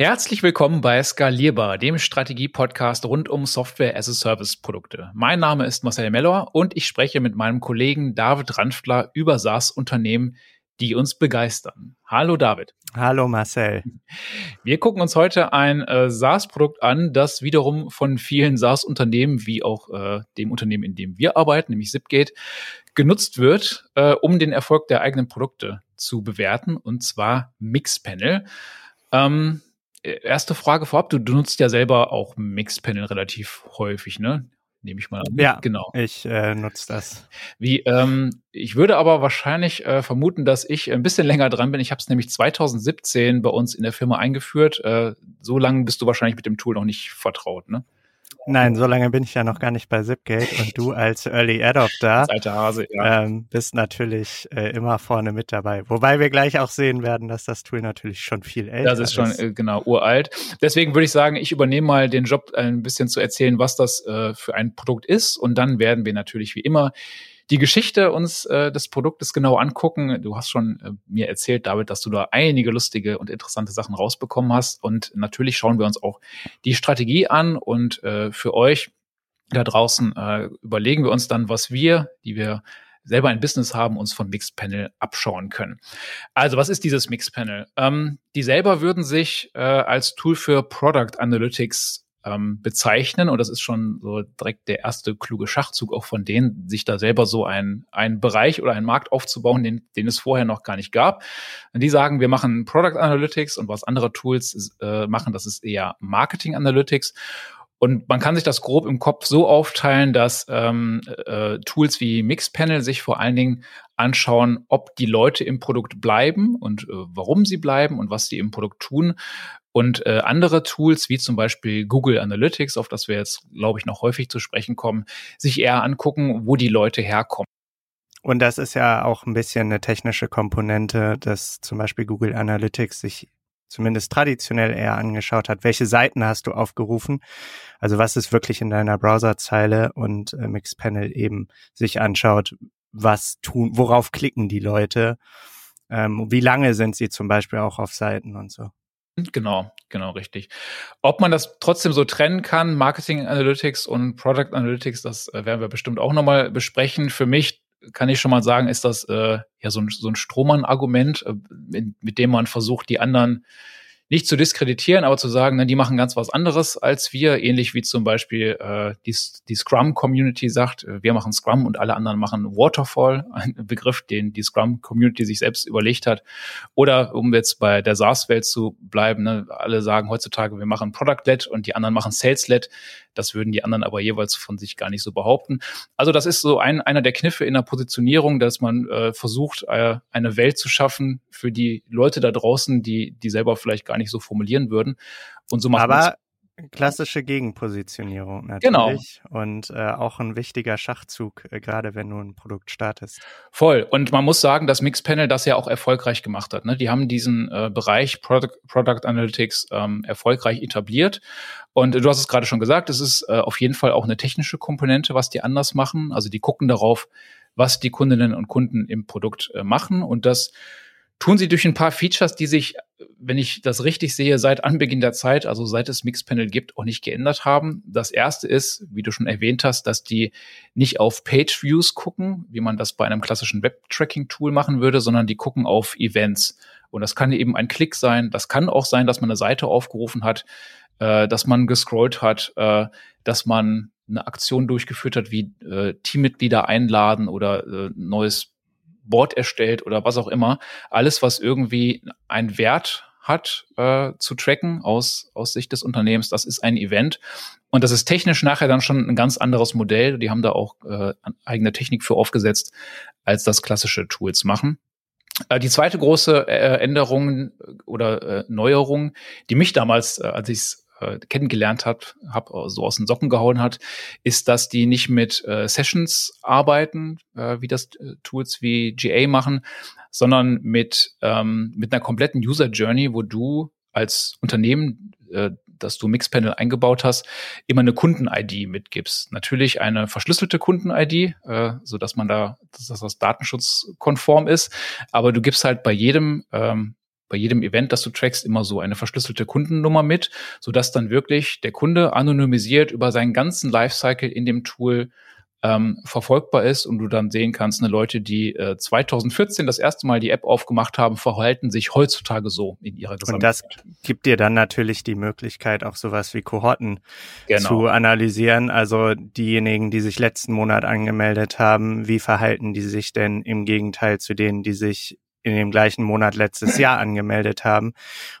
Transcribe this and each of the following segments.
Herzlich willkommen bei Skalierbar, dem Strategie-Podcast rund um Software-as-a-Service-Produkte. Mein Name ist Marcel Mellor und ich spreche mit meinem Kollegen David Ranftler über SaaS-Unternehmen, die uns begeistern. Hallo David. Hallo Marcel. Wir gucken uns heute ein äh, SaaS-Produkt an, das wiederum von vielen SaaS-Unternehmen, wie auch äh, dem Unternehmen, in dem wir arbeiten, nämlich Zipgate, genutzt wird, äh, um den Erfolg der eigenen Produkte zu bewerten, und zwar Mixpanel. Ähm, erste Frage vorab, du, du nutzt ja selber auch Mixpanel relativ häufig, ne? Nehme ich mal an. Ja, genau. Ich äh, nutze das. Wie, ähm, ich würde aber wahrscheinlich äh, vermuten, dass ich ein bisschen länger dran bin. Ich habe es nämlich 2017 bei uns in der Firma eingeführt. Äh, so lange bist du wahrscheinlich mit dem Tool noch nicht vertraut, ne? Nein, so lange bin ich ja noch gar nicht bei Zipgate und du als Early Adopter alte Hase, ja. ähm, bist natürlich äh, immer vorne mit dabei. Wobei wir gleich auch sehen werden, dass das Tool natürlich schon viel älter ist. Das ist schon äh, genau uralt. Deswegen würde ich sagen, ich übernehme mal den Job, ein bisschen zu erzählen, was das äh, für ein Produkt ist und dann werden wir natürlich wie immer die Geschichte uns äh, des Produktes genau angucken. Du hast schon äh, mir erzählt, David, dass du da einige lustige und interessante Sachen rausbekommen hast. Und natürlich schauen wir uns auch die Strategie an und äh, für euch da draußen äh, überlegen wir uns dann, was wir, die wir selber ein Business haben, uns von Mixpanel abschauen können. Also, was ist dieses Mixpanel? Ähm, die selber würden sich äh, als Tool für Product Analytics ähm, bezeichnen. Und das ist schon so direkt der erste kluge Schachzug auch von denen, sich da selber so ein, ein Bereich oder einen Markt aufzubauen, den, den es vorher noch gar nicht gab. Und die sagen, wir machen Product Analytics und was andere Tools äh, machen, das ist eher Marketing Analytics. Und man kann sich das grob im Kopf so aufteilen, dass ähm, äh, Tools wie Mixpanel sich vor allen Dingen anschauen, ob die Leute im Produkt bleiben und äh, warum sie bleiben und was sie im Produkt tun. Und äh, andere Tools, wie zum Beispiel Google Analytics, auf das wir jetzt, glaube ich, noch häufig zu sprechen kommen, sich eher angucken, wo die Leute herkommen. Und das ist ja auch ein bisschen eine technische Komponente, dass zum Beispiel Google Analytics sich zumindest traditionell eher angeschaut hat, welche Seiten hast du aufgerufen, also was ist wirklich in deiner Browserzeile und äh, Mixpanel eben sich anschaut, was tun, worauf klicken die Leute, ähm, wie lange sind sie zum Beispiel auch auf Seiten und so. Genau, genau, richtig. Ob man das trotzdem so trennen kann, Marketing Analytics und Product Analytics, das äh, werden wir bestimmt auch nochmal besprechen. Für mich kann ich schon mal sagen, ist das äh, ja so ein, so ein Strohmann-Argument, äh, mit dem man versucht, die anderen nicht zu diskreditieren, aber zu sagen, na, die machen ganz was anderes als wir, ähnlich wie zum Beispiel äh, die, die Scrum-Community sagt, äh, wir machen Scrum und alle anderen machen Waterfall, ein Begriff, den die Scrum-Community sich selbst überlegt hat. Oder um jetzt bei der SaaS-Welt zu bleiben, ne, alle sagen heutzutage, wir machen Product-led und die anderen machen Sales-led. Das würden die anderen aber jeweils von sich gar nicht so behaupten. Also das ist so ein, einer der Kniffe in der Positionierung, dass man äh, versucht, äh, eine Welt zu schaffen für die Leute da draußen, die, die selber vielleicht gar nicht so formulieren würden. Und so macht aber klassische Gegenpositionierung natürlich genau. und äh, auch ein wichtiger Schachzug, äh, gerade wenn du ein Produkt startest. Voll. Und man muss sagen, dass Mixpanel das ja auch erfolgreich gemacht hat. Ne? Die haben diesen äh, Bereich Product, Product Analytics ähm, erfolgreich etabliert. Und du hast es gerade schon gesagt, es ist äh, auf jeden Fall auch eine technische Komponente, was die anders machen. Also die gucken darauf, was die Kundinnen und Kunden im Produkt äh, machen und das tun sie durch ein paar Features, die sich, wenn ich das richtig sehe, seit Anbeginn der Zeit, also seit es Mixpanel gibt, auch nicht geändert haben. Das erste ist, wie du schon erwähnt hast, dass die nicht auf Page Views gucken, wie man das bei einem klassischen Web-Tracking-Tool machen würde, sondern die gucken auf Events. Und das kann eben ein Klick sein. Das kann auch sein, dass man eine Seite aufgerufen hat, äh, dass man gescrollt hat, äh, dass man eine Aktion durchgeführt hat, wie äh, Teammitglieder einladen oder äh, neues Board erstellt oder was auch immer. Alles, was irgendwie einen Wert hat äh, zu tracken aus, aus Sicht des Unternehmens, das ist ein Event. Und das ist technisch nachher dann schon ein ganz anderes Modell. Die haben da auch äh, eigene Technik für aufgesetzt, als das klassische Tools machen. Äh, die zweite große äh, Änderung oder äh, Neuerung, die mich damals, als ich es äh, kennengelernt hat, hab äh, so aus den Socken gehauen hat, ist, dass die nicht mit äh, Sessions arbeiten, äh, wie das äh, Tools wie GA machen, sondern mit ähm, mit einer kompletten User Journey, wo du als Unternehmen äh, dass du Mixpanel eingebaut hast, immer eine Kunden-ID mitgibst. Natürlich eine verschlüsselte Kunden-ID, äh, so dass man da, dass das datenschutzkonform ist. Aber du gibst halt bei jedem ähm, bei jedem Event, das du trackst, immer so eine verschlüsselte Kundennummer mit, sodass dann wirklich der Kunde anonymisiert über seinen ganzen Lifecycle in dem Tool ähm, verfolgbar ist und du dann sehen kannst, ne, Leute, die äh, 2014 das erste Mal die App aufgemacht haben, verhalten sich heutzutage so in ihrer Gesamtheit. Und das gibt dir dann natürlich die Möglichkeit, auch sowas wie Kohorten genau. zu analysieren. Also diejenigen, die sich letzten Monat angemeldet haben, wie verhalten die sich denn im Gegenteil zu denen, die sich in dem gleichen Monat letztes Jahr angemeldet haben.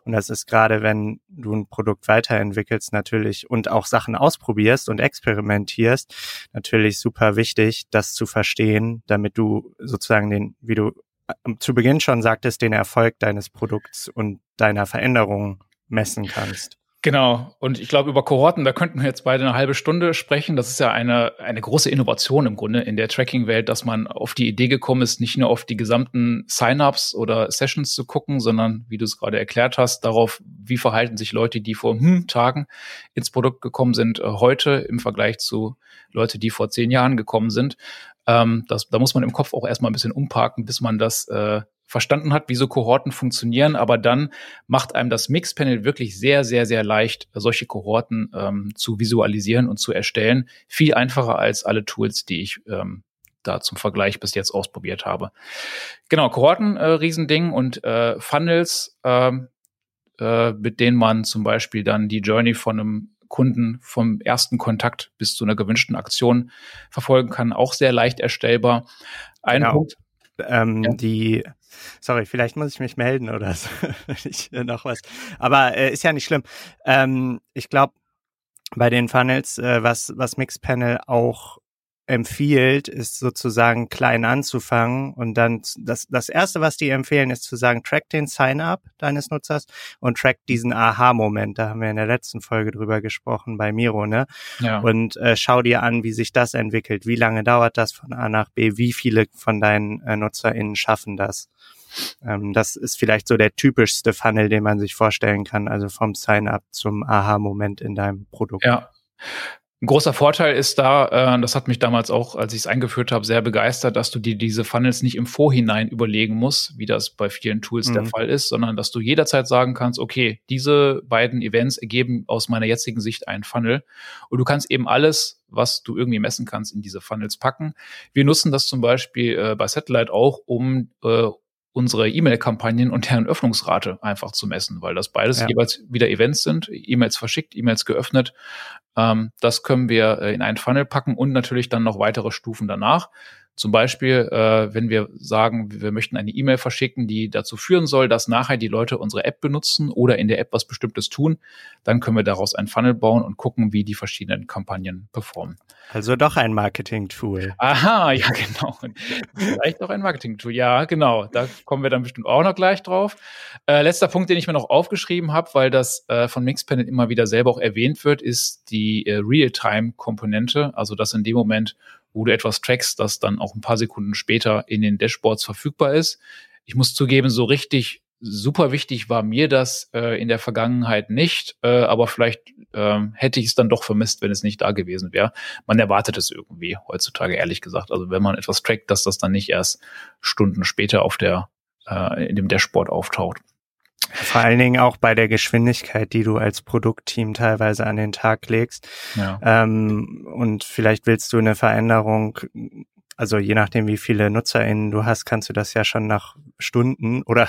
Und das ist gerade, wenn du ein Produkt weiterentwickelst natürlich und auch Sachen ausprobierst und experimentierst, natürlich super wichtig, das zu verstehen, damit du sozusagen den, wie du äh, zu Beginn schon sagtest, den Erfolg deines Produkts und deiner Veränderungen messen kannst. Genau. Und ich glaube, über Kohorten, da könnten wir jetzt beide eine halbe Stunde sprechen. Das ist ja eine, eine große Innovation im Grunde in der Tracking-Welt, dass man auf die Idee gekommen ist, nicht nur auf die gesamten Sign-ups oder Sessions zu gucken, sondern, wie du es gerade erklärt hast, darauf, wie verhalten sich Leute, die vor hm, Tagen ins Produkt gekommen sind, äh, heute im Vergleich zu Leute, die vor zehn Jahren gekommen sind. Ähm, das, da muss man im Kopf auch erstmal ein bisschen umparken, bis man das äh, verstanden hat, wie so Kohorten funktionieren, aber dann macht einem das Mixpanel wirklich sehr, sehr, sehr leicht, solche Kohorten ähm, zu visualisieren und zu erstellen. Viel einfacher als alle Tools, die ich ähm, da zum Vergleich bis jetzt ausprobiert habe. Genau, Kohorten, äh, Riesending und äh, Funnels, äh, äh, mit denen man zum Beispiel dann die Journey von einem Kunden vom ersten Kontakt bis zu einer gewünschten Aktion verfolgen kann, auch sehr leicht erstellbar. Ein genau. Punkt. Ähm, ja. Die Sorry, vielleicht muss ich mich melden oder so, wenn ich noch was. Aber äh, ist ja nicht schlimm. Ähm, ich glaube, bei den Funnels, äh, was, was Mixpanel auch empfiehlt, ist sozusagen klein anzufangen und dann das, das erste, was die empfehlen, ist zu sagen, track den Sign-up deines Nutzers und track diesen Aha-Moment. Da haben wir in der letzten Folge drüber gesprochen bei Miro, ne? Ja. Und äh, schau dir an, wie sich das entwickelt. Wie lange dauert das von A nach B? Wie viele von deinen äh, NutzerInnen schaffen das? Ähm, das ist vielleicht so der typischste Funnel, den man sich vorstellen kann, also vom Sign-up zum Aha-Moment in deinem Produkt. Ja. Ein großer Vorteil ist da, äh, das hat mich damals auch, als ich es eingeführt habe, sehr begeistert, dass du dir diese Funnels nicht im Vorhinein überlegen musst, wie das bei vielen Tools mhm. der Fall ist, sondern dass du jederzeit sagen kannst, okay, diese beiden Events ergeben aus meiner jetzigen Sicht einen Funnel und du kannst eben alles, was du irgendwie messen kannst, in diese Funnels packen. Wir nutzen das zum Beispiel äh, bei Satellite auch, um äh, unsere E-Mail-Kampagnen und deren Öffnungsrate einfach zu messen, weil das beides ja. jeweils wieder Events sind, E-Mails verschickt, E-Mails geöffnet. Ähm, das können wir äh, in einen Funnel packen und natürlich dann noch weitere Stufen danach. Zum Beispiel, äh, wenn wir sagen, wir möchten eine E-Mail verschicken, die dazu führen soll, dass nachher die Leute unsere App benutzen oder in der App was Bestimmtes tun, dann können wir daraus ein Funnel bauen und gucken, wie die verschiedenen Kampagnen performen. Also doch ein Marketing-Tool. Aha, ja, genau. Vielleicht auch ein Marketing-Tool. Ja, genau. Da kommen wir dann bestimmt auch noch gleich drauf. Äh, letzter Punkt, den ich mir noch aufgeschrieben habe, weil das äh, von Mixpanel immer wieder selber auch erwähnt wird, ist die äh, Real-Time-Komponente. Also, dass in dem Moment, wo du etwas trackst, das dann auch ein paar Sekunden später in den Dashboards verfügbar ist. Ich muss zugeben, so richtig super wichtig war mir das äh, in der Vergangenheit nicht, äh, aber vielleicht äh, hätte ich es dann doch vermisst, wenn es nicht da gewesen wäre. Man erwartet es irgendwie heutzutage, ehrlich gesagt. Also wenn man etwas trackt, dass das dann nicht erst Stunden später auf der äh, in dem Dashboard auftaucht. Vor allen Dingen auch bei der Geschwindigkeit, die du als Produktteam teilweise an den Tag legst. Ja. Ähm, und vielleicht willst du eine Veränderung, also je nachdem, wie viele NutzerInnen du hast, kannst du das ja schon nach Stunden oder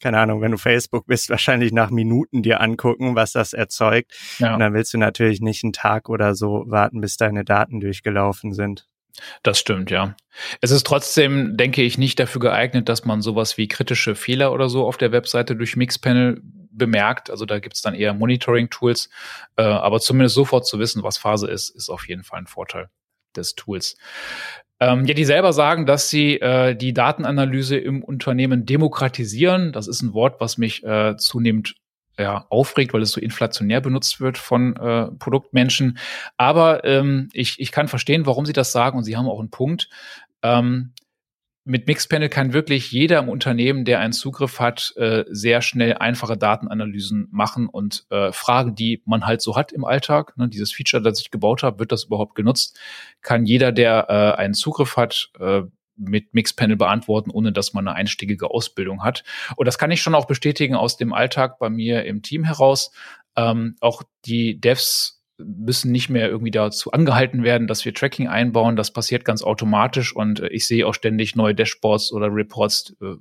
keine Ahnung, wenn du Facebook bist, wahrscheinlich nach Minuten dir angucken, was das erzeugt. Ja. Und dann willst du natürlich nicht einen Tag oder so warten, bis deine Daten durchgelaufen sind. Das stimmt, ja. Es ist trotzdem, denke ich, nicht dafür geeignet, dass man sowas wie kritische Fehler oder so auf der Webseite durch Mixpanel bemerkt. Also da gibt's dann eher Monitoring-Tools. Äh, aber zumindest sofort zu wissen, was Phase ist, ist auf jeden Fall ein Vorteil des Tools. Ähm, ja, die selber sagen, dass sie äh, die Datenanalyse im Unternehmen demokratisieren. Das ist ein Wort, was mich äh, zunehmend ja, aufregt, weil es so inflationär benutzt wird von äh, Produktmenschen. Aber ähm, ich, ich kann verstehen, warum sie das sagen und sie haben auch einen Punkt. Ähm, mit Mixpanel kann wirklich jeder im Unternehmen, der einen Zugriff hat, äh, sehr schnell einfache Datenanalysen machen und äh, Fragen, die man halt so hat im Alltag. Ne, dieses Feature, das ich gebaut habe, wird das überhaupt genutzt? Kann jeder, der äh, einen Zugriff hat, äh, mit Mixpanel beantworten, ohne dass man eine einstiegige Ausbildung hat. Und das kann ich schon auch bestätigen aus dem Alltag bei mir im Team heraus. Ähm, auch die Devs müssen nicht mehr irgendwie dazu angehalten werden, dass wir Tracking einbauen. Das passiert ganz automatisch und äh, ich sehe auch ständig neue Dashboards oder Reports, äh,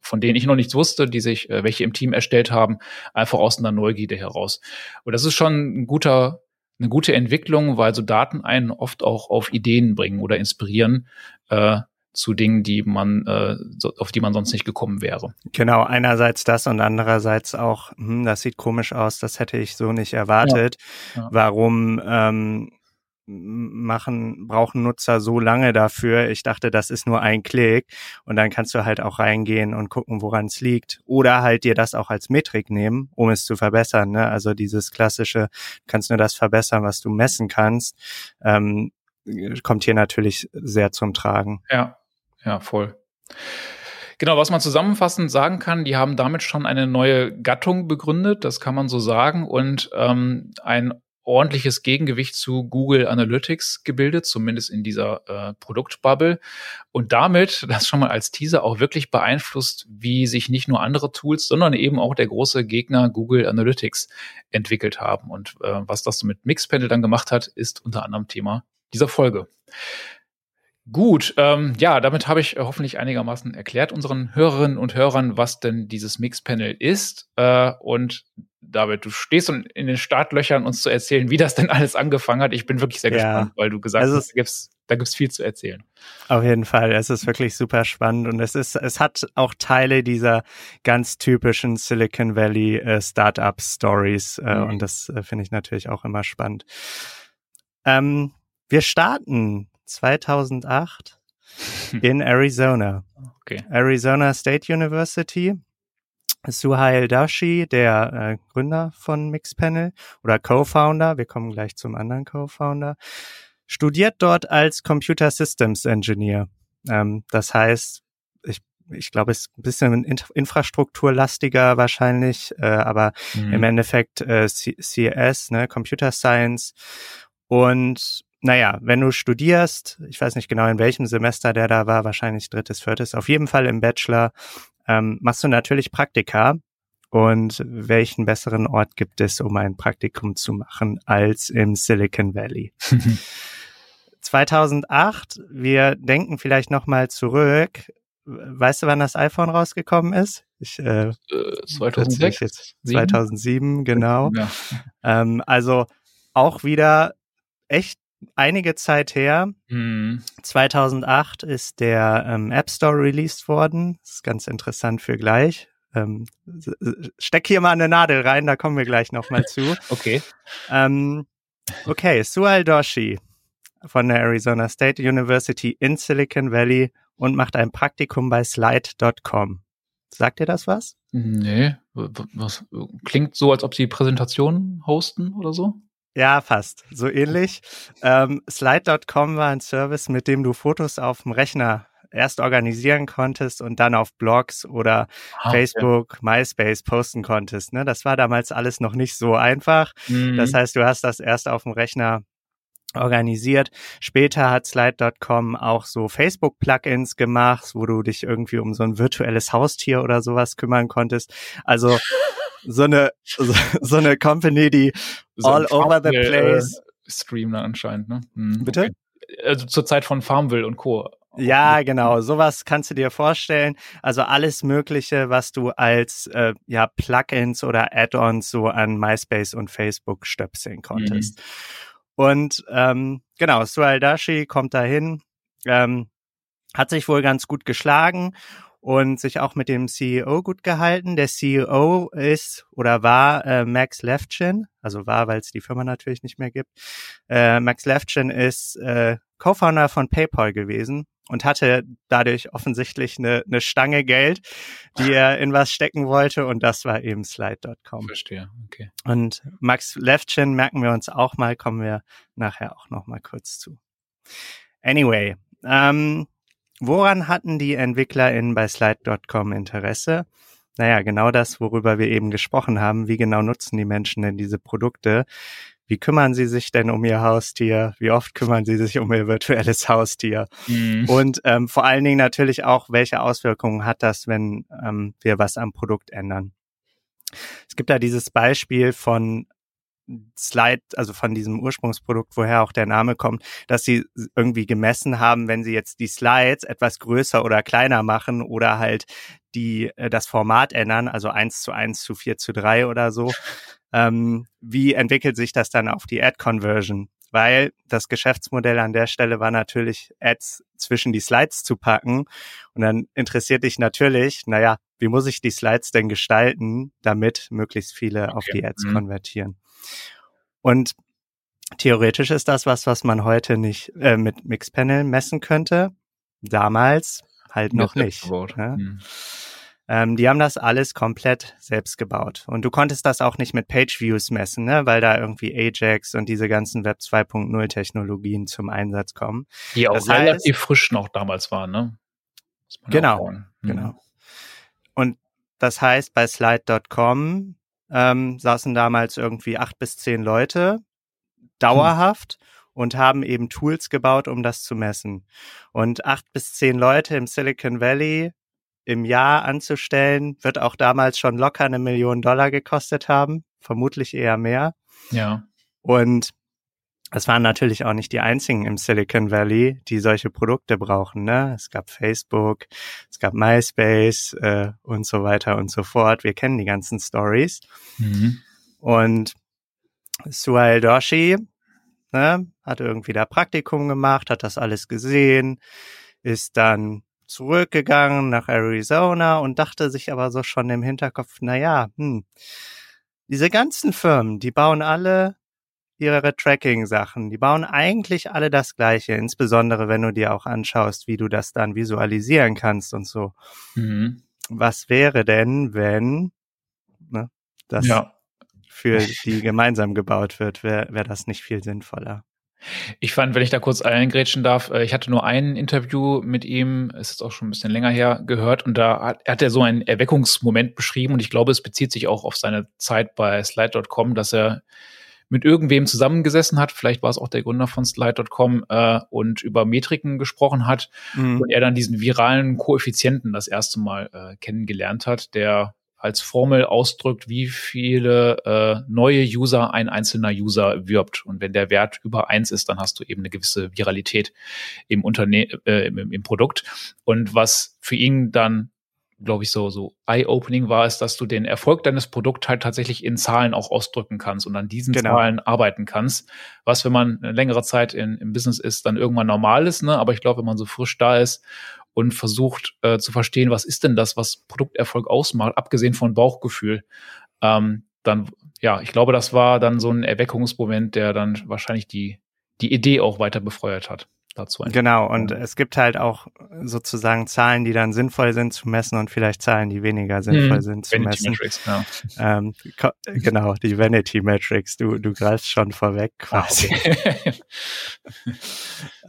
von denen ich noch nichts wusste, die sich äh, welche im Team erstellt haben, einfach aus einer Neugierde heraus. Und das ist schon ein guter eine gute Entwicklung, weil so Daten einen oft auch auf Ideen bringen oder inspirieren äh, zu Dingen, die man, äh, auf die man sonst nicht gekommen wäre. Genau, einerseits das und andererseits auch, hm, das sieht komisch aus, das hätte ich so nicht erwartet. Ja. Ja. Warum ähm, machen, brauchen Nutzer so lange dafür. Ich dachte, das ist nur ein Klick und dann kannst du halt auch reingehen und gucken, woran es liegt. Oder halt dir das auch als Metrik nehmen, um es zu verbessern. Ne? Also dieses klassische, kannst nur das verbessern, was du messen kannst, ähm, kommt hier natürlich sehr zum Tragen. Ja, ja, voll. Genau, was man zusammenfassend sagen kann, die haben damit schon eine neue Gattung begründet, das kann man so sagen, und ähm, ein ordentliches Gegengewicht zu Google Analytics gebildet, zumindest in dieser äh, Produktbubble. Und damit, das schon mal als Teaser, auch wirklich beeinflusst, wie sich nicht nur andere Tools, sondern eben auch der große Gegner Google Analytics entwickelt haben. Und äh, was das mit Mixpanel dann gemacht hat, ist unter anderem Thema dieser Folge. Gut, ähm, ja, damit habe ich hoffentlich einigermaßen erklärt unseren Hörerinnen und Hörern, was denn dieses Mixpanel ist. Äh, und David, du stehst in den Startlöchern, uns zu erzählen, wie das denn alles angefangen hat. Ich bin wirklich sehr ja. gespannt, weil du gesagt also hast, da gibt's, da gibt's viel zu erzählen. Auf jeden Fall, es ist wirklich super spannend und es ist, es hat auch Teile dieser ganz typischen Silicon Valley äh, Startup Stories äh, mhm. und das äh, finde ich natürlich auch immer spannend. Ähm, wir starten 2008 in Arizona. Okay. Arizona State University. Suhail Dashi, der äh, Gründer von Mixpanel oder Co-Founder, wir kommen gleich zum anderen Co-Founder, studiert dort als Computer Systems Engineer. Ähm, das heißt, ich, ich glaube, es ist ein bisschen infrastrukturlastiger wahrscheinlich, äh, aber mhm. im Endeffekt äh, CS, ne, Computer Science. Und naja, wenn du studierst, ich weiß nicht genau in welchem Semester der da war, wahrscheinlich drittes, viertes, auf jeden Fall im Bachelor, ähm, machst du natürlich Praktika. Und welchen besseren Ort gibt es, um ein Praktikum zu machen, als im Silicon Valley? 2008, wir denken vielleicht nochmal zurück. Weißt du, wann das iPhone rausgekommen ist? Ich, äh, 2006? Äh, jetzt 2007, genau. Ja. Ähm, also auch wieder echt einige Zeit her. Mhm. 2008 ist der ähm, App Store released worden. Das ist ganz interessant für gleich. Ähm, steck hier mal eine Nadel rein, da kommen wir gleich nochmal zu. okay. Ähm, okay, Sual Doshi von der Arizona State University in Silicon Valley und macht ein Praktikum bei Slide.com. Sagt dir das was? Nee, was klingt so, als ob sie Präsentationen hosten oder so? Ja, fast. So ähnlich. Ähm, Slide.com war ein Service, mit dem du Fotos auf dem Rechner erst organisieren konntest und dann auf Blogs oder ah, Facebook, ja. MySpace posten konntest. Ne? Das war damals alles noch nicht so einfach. Mhm. Das heißt, du hast das erst auf dem Rechner organisiert. Später hat Slide.com auch so Facebook-Plugins gemacht, wo du dich irgendwie um so ein virtuelles Haustier oder sowas kümmern konntest. Also so eine so, so eine Company, die so all over the äh, place äh, Stream anscheinend, ne? Hm, Bitte? Okay. Also zur Zeit von Farmville und Co. Ja, genau. Sowas kannst du dir vorstellen. Also alles Mögliche, was du als äh, ja Plugins oder Add-ons so an MySpace und Facebook stöpseln konntest. Mhm. Und ähm, genau, Sualdashi kommt dahin, ähm, hat sich wohl ganz gut geschlagen und sich auch mit dem CEO gut gehalten. Der CEO ist oder war äh, Max Levchin, also war, weil es die Firma natürlich nicht mehr gibt. Äh, Max Levchin ist äh, Co-Founder von PayPal gewesen und hatte dadurch offensichtlich eine, eine Stange Geld, die er in was stecken wollte und das war eben Slide.com. Verstehe, okay. Und Max Levchin merken wir uns auch mal, kommen wir nachher auch noch mal kurz zu. Anyway, ähm, Woran hatten die EntwicklerInnen bei Slide.com Interesse? Naja, genau das, worüber wir eben gesprochen haben. Wie genau nutzen die Menschen denn diese Produkte? wie kümmern Sie sich denn um Ihr Haustier? Wie oft kümmern Sie sich um Ihr virtuelles Haustier? Mhm. Und ähm, vor allen Dingen natürlich auch, welche Auswirkungen hat das, wenn ähm, wir was am Produkt ändern? Es gibt da dieses Beispiel von Slide, also von diesem Ursprungsprodukt, woher auch der Name kommt, dass sie irgendwie gemessen haben, wenn sie jetzt die Slides etwas größer oder kleiner machen oder halt die äh, das Format ändern, also eins zu eins zu vier zu drei oder so, ähm, wie entwickelt sich das dann auf die Ad-Conversion? Weil das Geschäftsmodell an der Stelle war natürlich, Ads zwischen die Slides zu packen. Und dann interessiert dich natürlich, naja, wie muss ich die Slides denn gestalten, damit möglichst viele okay. auf die Ads mhm. konvertieren? Und theoretisch ist das was, was man heute nicht äh, mit Mixpanel messen könnte. Damals halt noch nicht. Ne? Mhm. Ähm, die haben das alles komplett selbst gebaut. Und du konntest das auch nicht mit Page Views messen, ne? weil da irgendwie Ajax und diese ganzen Web 2.0 Technologien zum Einsatz kommen. Die auch das heißt, relativ frisch noch damals waren, ne? Genau, mhm. genau. Und das heißt, bei Slide.com ähm, saßen damals irgendwie acht bis zehn Leute dauerhaft hm. und haben eben Tools gebaut, um das zu messen. Und acht bis zehn Leute im Silicon Valley im Jahr anzustellen, wird auch damals schon locker eine Million Dollar gekostet haben, vermutlich eher mehr. Ja. Und es waren natürlich auch nicht die einzigen im Silicon Valley, die solche Produkte brauchen. Ne? Es gab Facebook, es gab MySpace äh, und so weiter und so fort. Wir kennen die ganzen Stories. Mhm. Und Suhail Doshi ne, hat irgendwie da Praktikum gemacht, hat das alles gesehen, ist dann zurückgegangen nach Arizona und dachte sich aber so schon im Hinterkopf, na ja, hm, diese ganzen Firmen, die bauen alle ihre Tracking-Sachen. Die bauen eigentlich alle das Gleiche, insbesondere wenn du dir auch anschaust, wie du das dann visualisieren kannst und so. Mhm. Was wäre denn, wenn ne, das ja. für die gemeinsam gebaut wird? Wäre wär das nicht viel sinnvoller? Ich fand, wenn ich da kurz eingrätschen darf, äh, ich hatte nur ein Interview mit ihm, es ist auch schon ein bisschen länger her, gehört und da hat, hat er so einen Erweckungsmoment beschrieben und ich glaube, es bezieht sich auch auf seine Zeit bei Slide.com, dass er mit irgendwem zusammengesessen hat, vielleicht war es auch der Gründer von Slide.com äh, und über Metriken gesprochen hat mhm. und er dann diesen viralen Koeffizienten das erste Mal äh, kennengelernt hat, der als Formel ausdrückt, wie viele äh, neue User ein einzelner User wirbt. Und wenn der Wert über eins ist, dann hast du eben eine gewisse Viralität im Unternehmen, äh, im, im Produkt. Und was für ihn dann glaube ich, so, so eye-opening war es, dass du den Erfolg deines Produkts halt tatsächlich in Zahlen auch ausdrücken kannst und an diesen genau. Zahlen arbeiten kannst. Was, wenn man eine längere Zeit in, im Business ist, dann irgendwann normal ist, ne? Aber ich glaube, wenn man so frisch da ist und versucht äh, zu verstehen, was ist denn das, was Produkterfolg ausmacht, abgesehen von Bauchgefühl, ähm, dann, ja, ich glaube, das war dann so ein Erweckungsmoment, der dann wahrscheinlich die, die Idee auch weiter befeuert hat dazu. Einfach. Genau, und es gibt halt auch sozusagen Zahlen, die dann sinnvoll sind zu messen und vielleicht Zahlen, die weniger sinnvoll hm. sind zu Vanity messen. Metrics, ja. Ähm, genau, die Vanity Metrics, du, du greifst schon vorweg ah, quasi. Ah, okay.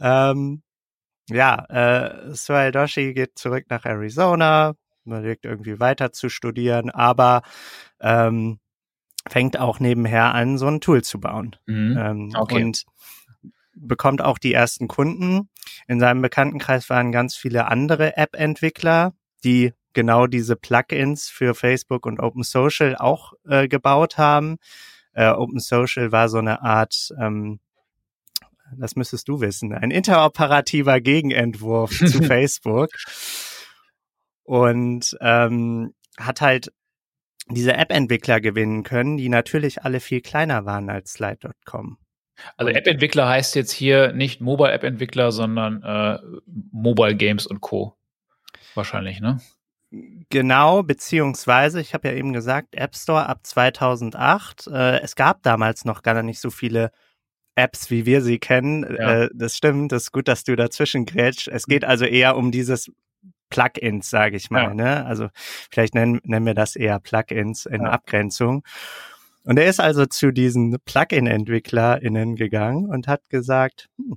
ähm, ja, äh, Suhail Doshi geht zurück nach Arizona, überlegt irgendwie weiter zu studieren, aber ähm, fängt auch nebenher an, so ein Tool zu bauen. Mhm. Ähm, okay. Und bekommt auch die ersten Kunden. In seinem Bekanntenkreis waren ganz viele andere App-Entwickler, die genau diese Plugins für Facebook und Open Social auch äh, gebaut haben. Äh, Open Social war so eine Art, ähm, das müsstest du wissen, ein interoperativer Gegenentwurf zu Facebook. Und ähm, hat halt diese App-Entwickler gewinnen können, die natürlich alle viel kleiner waren als Slide.com. Also App-Entwickler heißt jetzt hier nicht Mobile-App-Entwickler, sondern äh, Mobile Games und Co. Wahrscheinlich, ne? Genau, beziehungsweise, ich habe ja eben gesagt, App Store ab 2008. Äh, es gab damals noch gar nicht so viele Apps, wie wir sie kennen. Ja. Äh, das stimmt, das ist gut, dass du dazwischen grätsch. Es geht also eher um dieses Plugins, sage ich mal. Ja. Ne? Also vielleicht nennen, nennen wir das eher Plugins in ja. Abgrenzung. Und er ist also zu diesen Plugin-EntwicklerInnen gegangen und hat gesagt, hm,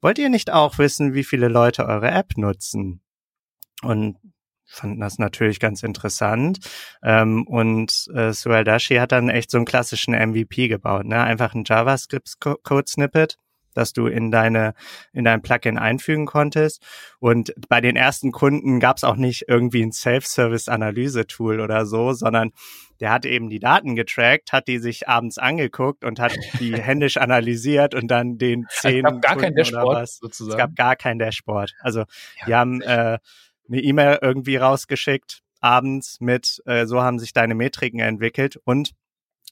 wollt ihr nicht auch wissen, wie viele Leute eure App nutzen? Und fanden das natürlich ganz interessant. Ähm, und äh, Sueldashi hat dann echt so einen klassischen MVP gebaut, ne? Einfach ein JavaScript-Code-Snippet dass du in deine in dein Plugin einfügen konntest. Und bei den ersten Kunden gab es auch nicht irgendwie ein Self-Service-Analyse-Tool oder so, sondern der hat eben die Daten getrackt, hat die sich abends angeguckt und hat die händisch analysiert und dann den zehn. Es gab gar kein Dashboard sozusagen. Es gab gar kein Dashboard. Also ja, die haben äh, eine E-Mail irgendwie rausgeschickt abends mit, äh, so haben sich deine Metriken entwickelt und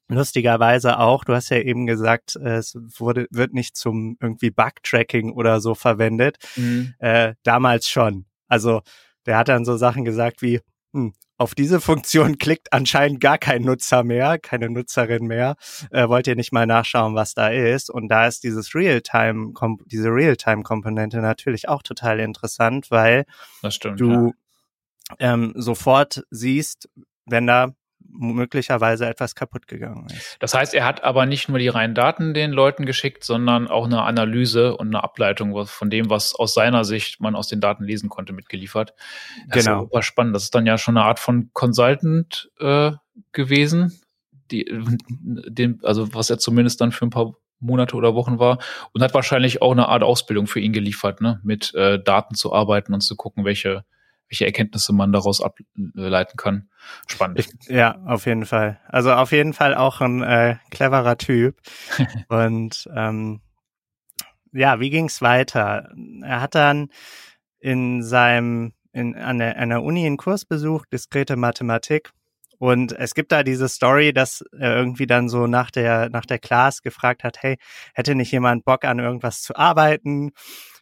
lustigerweise auch, du hast ja eben gesagt, es wurde, wird nicht zum irgendwie Bug-Tracking oder so verwendet. Mhm. Äh, damals schon. Also der hat dann so Sachen gesagt wie, hm, auf diese Funktion klickt anscheinend gar kein Nutzer mehr, keine Nutzerin mehr. Äh, wollt ihr nicht mal nachschauen, was da ist? Und da ist dieses Realtime, diese Realtime-Komponente natürlich auch total interessant, weil stimmt, du ja. ähm, sofort siehst, wenn da möglicherweise etwas kaputt gegangen ist. Das heißt, er hat aber nicht nur die reinen Daten den Leuten geschickt, sondern auch eine Analyse und eine Ableitung von dem, was aus seiner Sicht man aus den Daten lesen konnte, mitgeliefert. Das genau. ist super spannend. Das ist dann ja schon eine Art von Consultant äh, gewesen, die, den, also was er zumindest dann für ein paar Monate oder Wochen war und hat wahrscheinlich auch eine Art Ausbildung für ihn geliefert, ne? mit äh, Daten zu arbeiten und zu gucken, welche welche Erkenntnisse man daraus ableiten kann. Spannend. Ich, ja, auf jeden Fall. Also auf jeden Fall auch ein äh, cleverer Typ. Und ähm, ja, wie ging's weiter? Er hat dann in seinem in an der, an der Uni einen Kurs besucht, diskrete Mathematik. Und es gibt da diese Story, dass er irgendwie dann so nach der, nach der Class gefragt hat, hey, hätte nicht jemand Bock an irgendwas zu arbeiten?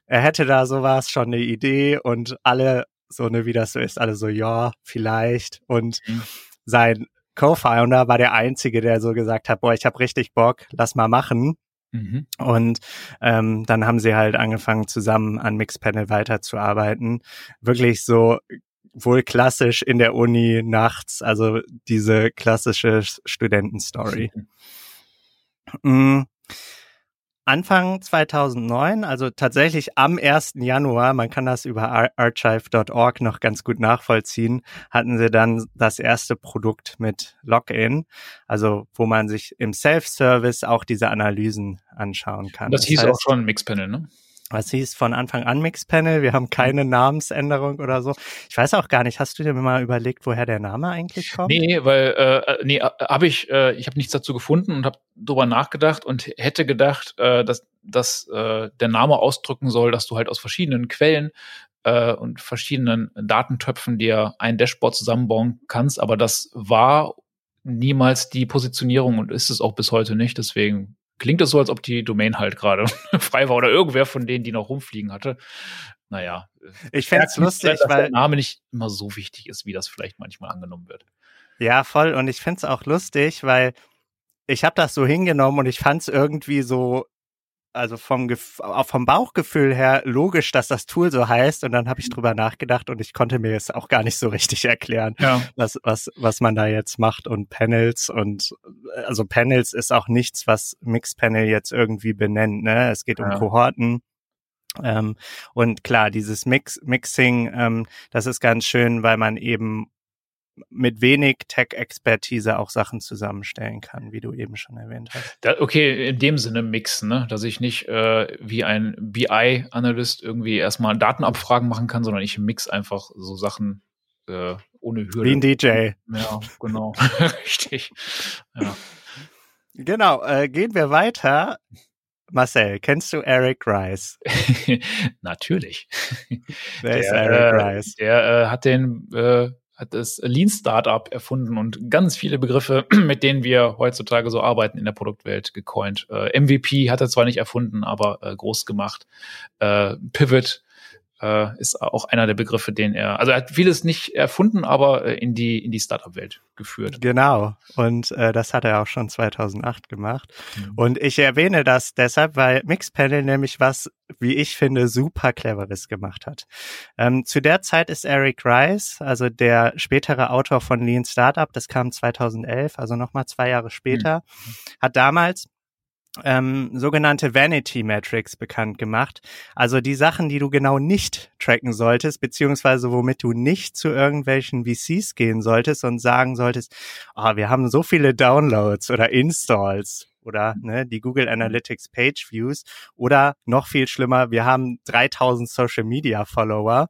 Er hätte da sowas, schon eine Idee und alle so ne, wie das so ist, alle so, ja, vielleicht. Und mhm. sein Co-Founder war der Einzige, der so gesagt hat, boah, ich habe richtig Bock, lass mal machen. Mhm. Und ähm, dann haben sie halt angefangen, zusammen an Mixpanel weiterzuarbeiten. Wirklich so wohl klassisch in der Uni nachts, also diese klassische Studentenstory. Mhm. Anfang 2009, also tatsächlich am 1. Januar, man kann das über archive.org noch ganz gut nachvollziehen, hatten sie dann das erste Produkt mit Login, also wo man sich im Self-Service auch diese Analysen anschauen kann. Das, das hieß heißt, auch schon Mixpanel, ne? Was hieß von Anfang an Mixpanel. Wir haben keine Namensänderung oder so. Ich weiß auch gar nicht, hast du dir mal überlegt, woher der Name eigentlich kommt? Nee, weil äh, äh nee, äh, habe ich äh, ich habe nichts dazu gefunden und habe drüber nachgedacht und hätte gedacht, äh, dass dass äh, der Name ausdrücken soll, dass du halt aus verschiedenen Quellen äh, und verschiedenen Datentöpfen dir ein Dashboard zusammenbauen kannst, aber das war niemals die Positionierung und ist es auch bis heute nicht, deswegen klingt es so, als ob die Domain halt gerade frei war oder irgendwer von denen, die noch rumfliegen hatte. Naja. Ich fände es lustig, weil der Name nicht immer so wichtig ist, wie das vielleicht manchmal angenommen wird. Ja, voll. Und ich finde es auch lustig, weil ich habe das so hingenommen und ich fand es irgendwie so also vom, vom Bauchgefühl her logisch, dass das Tool so heißt. Und dann habe ich drüber nachgedacht und ich konnte mir es auch gar nicht so richtig erklären, ja. was, was, was man da jetzt macht und Panels und also Panels ist auch nichts, was Mixpanel jetzt irgendwie benennt. Ne? Es geht um ja. Kohorten. Ähm, und klar, dieses Mix, Mixing, ähm, das ist ganz schön, weil man eben mit wenig Tech-Expertise auch Sachen zusammenstellen kann, wie du eben schon erwähnt hast. Da, okay, in dem Sinne mixen, ne? dass ich nicht äh, wie ein BI-Analyst irgendwie erstmal Datenabfragen machen kann, sondern ich mix einfach so Sachen äh, ohne Hürde. Wie ein DJ. Ja, genau. Richtig. Ja. Genau, äh, gehen wir weiter. Marcel, kennst du Eric Rice? Natürlich. Wer der, ist Eric äh, Rice? Der äh, hat den äh, hat das Lean Startup erfunden und ganz viele Begriffe, mit denen wir heutzutage so arbeiten in der Produktwelt gecoint. Äh, MVP hat er zwar nicht erfunden, aber äh, groß gemacht. Äh, Pivot äh, ist auch einer der Begriffe, den er, also er hat vieles nicht erfunden, aber äh, in die in die Startup-Welt geführt. Genau. Und äh, das hat er auch schon 2008 gemacht. Mhm. Und ich erwähne das deshalb, weil Mixpanel nämlich was, wie ich finde, super cleveres gemacht hat. Ähm, zu der Zeit ist Eric Rice, also der spätere Autor von Lean Startup, das kam 2011, also nochmal zwei Jahre später, mhm. hat damals ähm, sogenannte Vanity Metrics bekannt gemacht. Also die Sachen, die du genau nicht tracken solltest, beziehungsweise womit du nicht zu irgendwelchen VCs gehen solltest und sagen solltest, oh, wir haben so viele Downloads oder Installs oder ne, die Google Analytics Page Views oder noch viel schlimmer, wir haben 3000 Social Media Follower.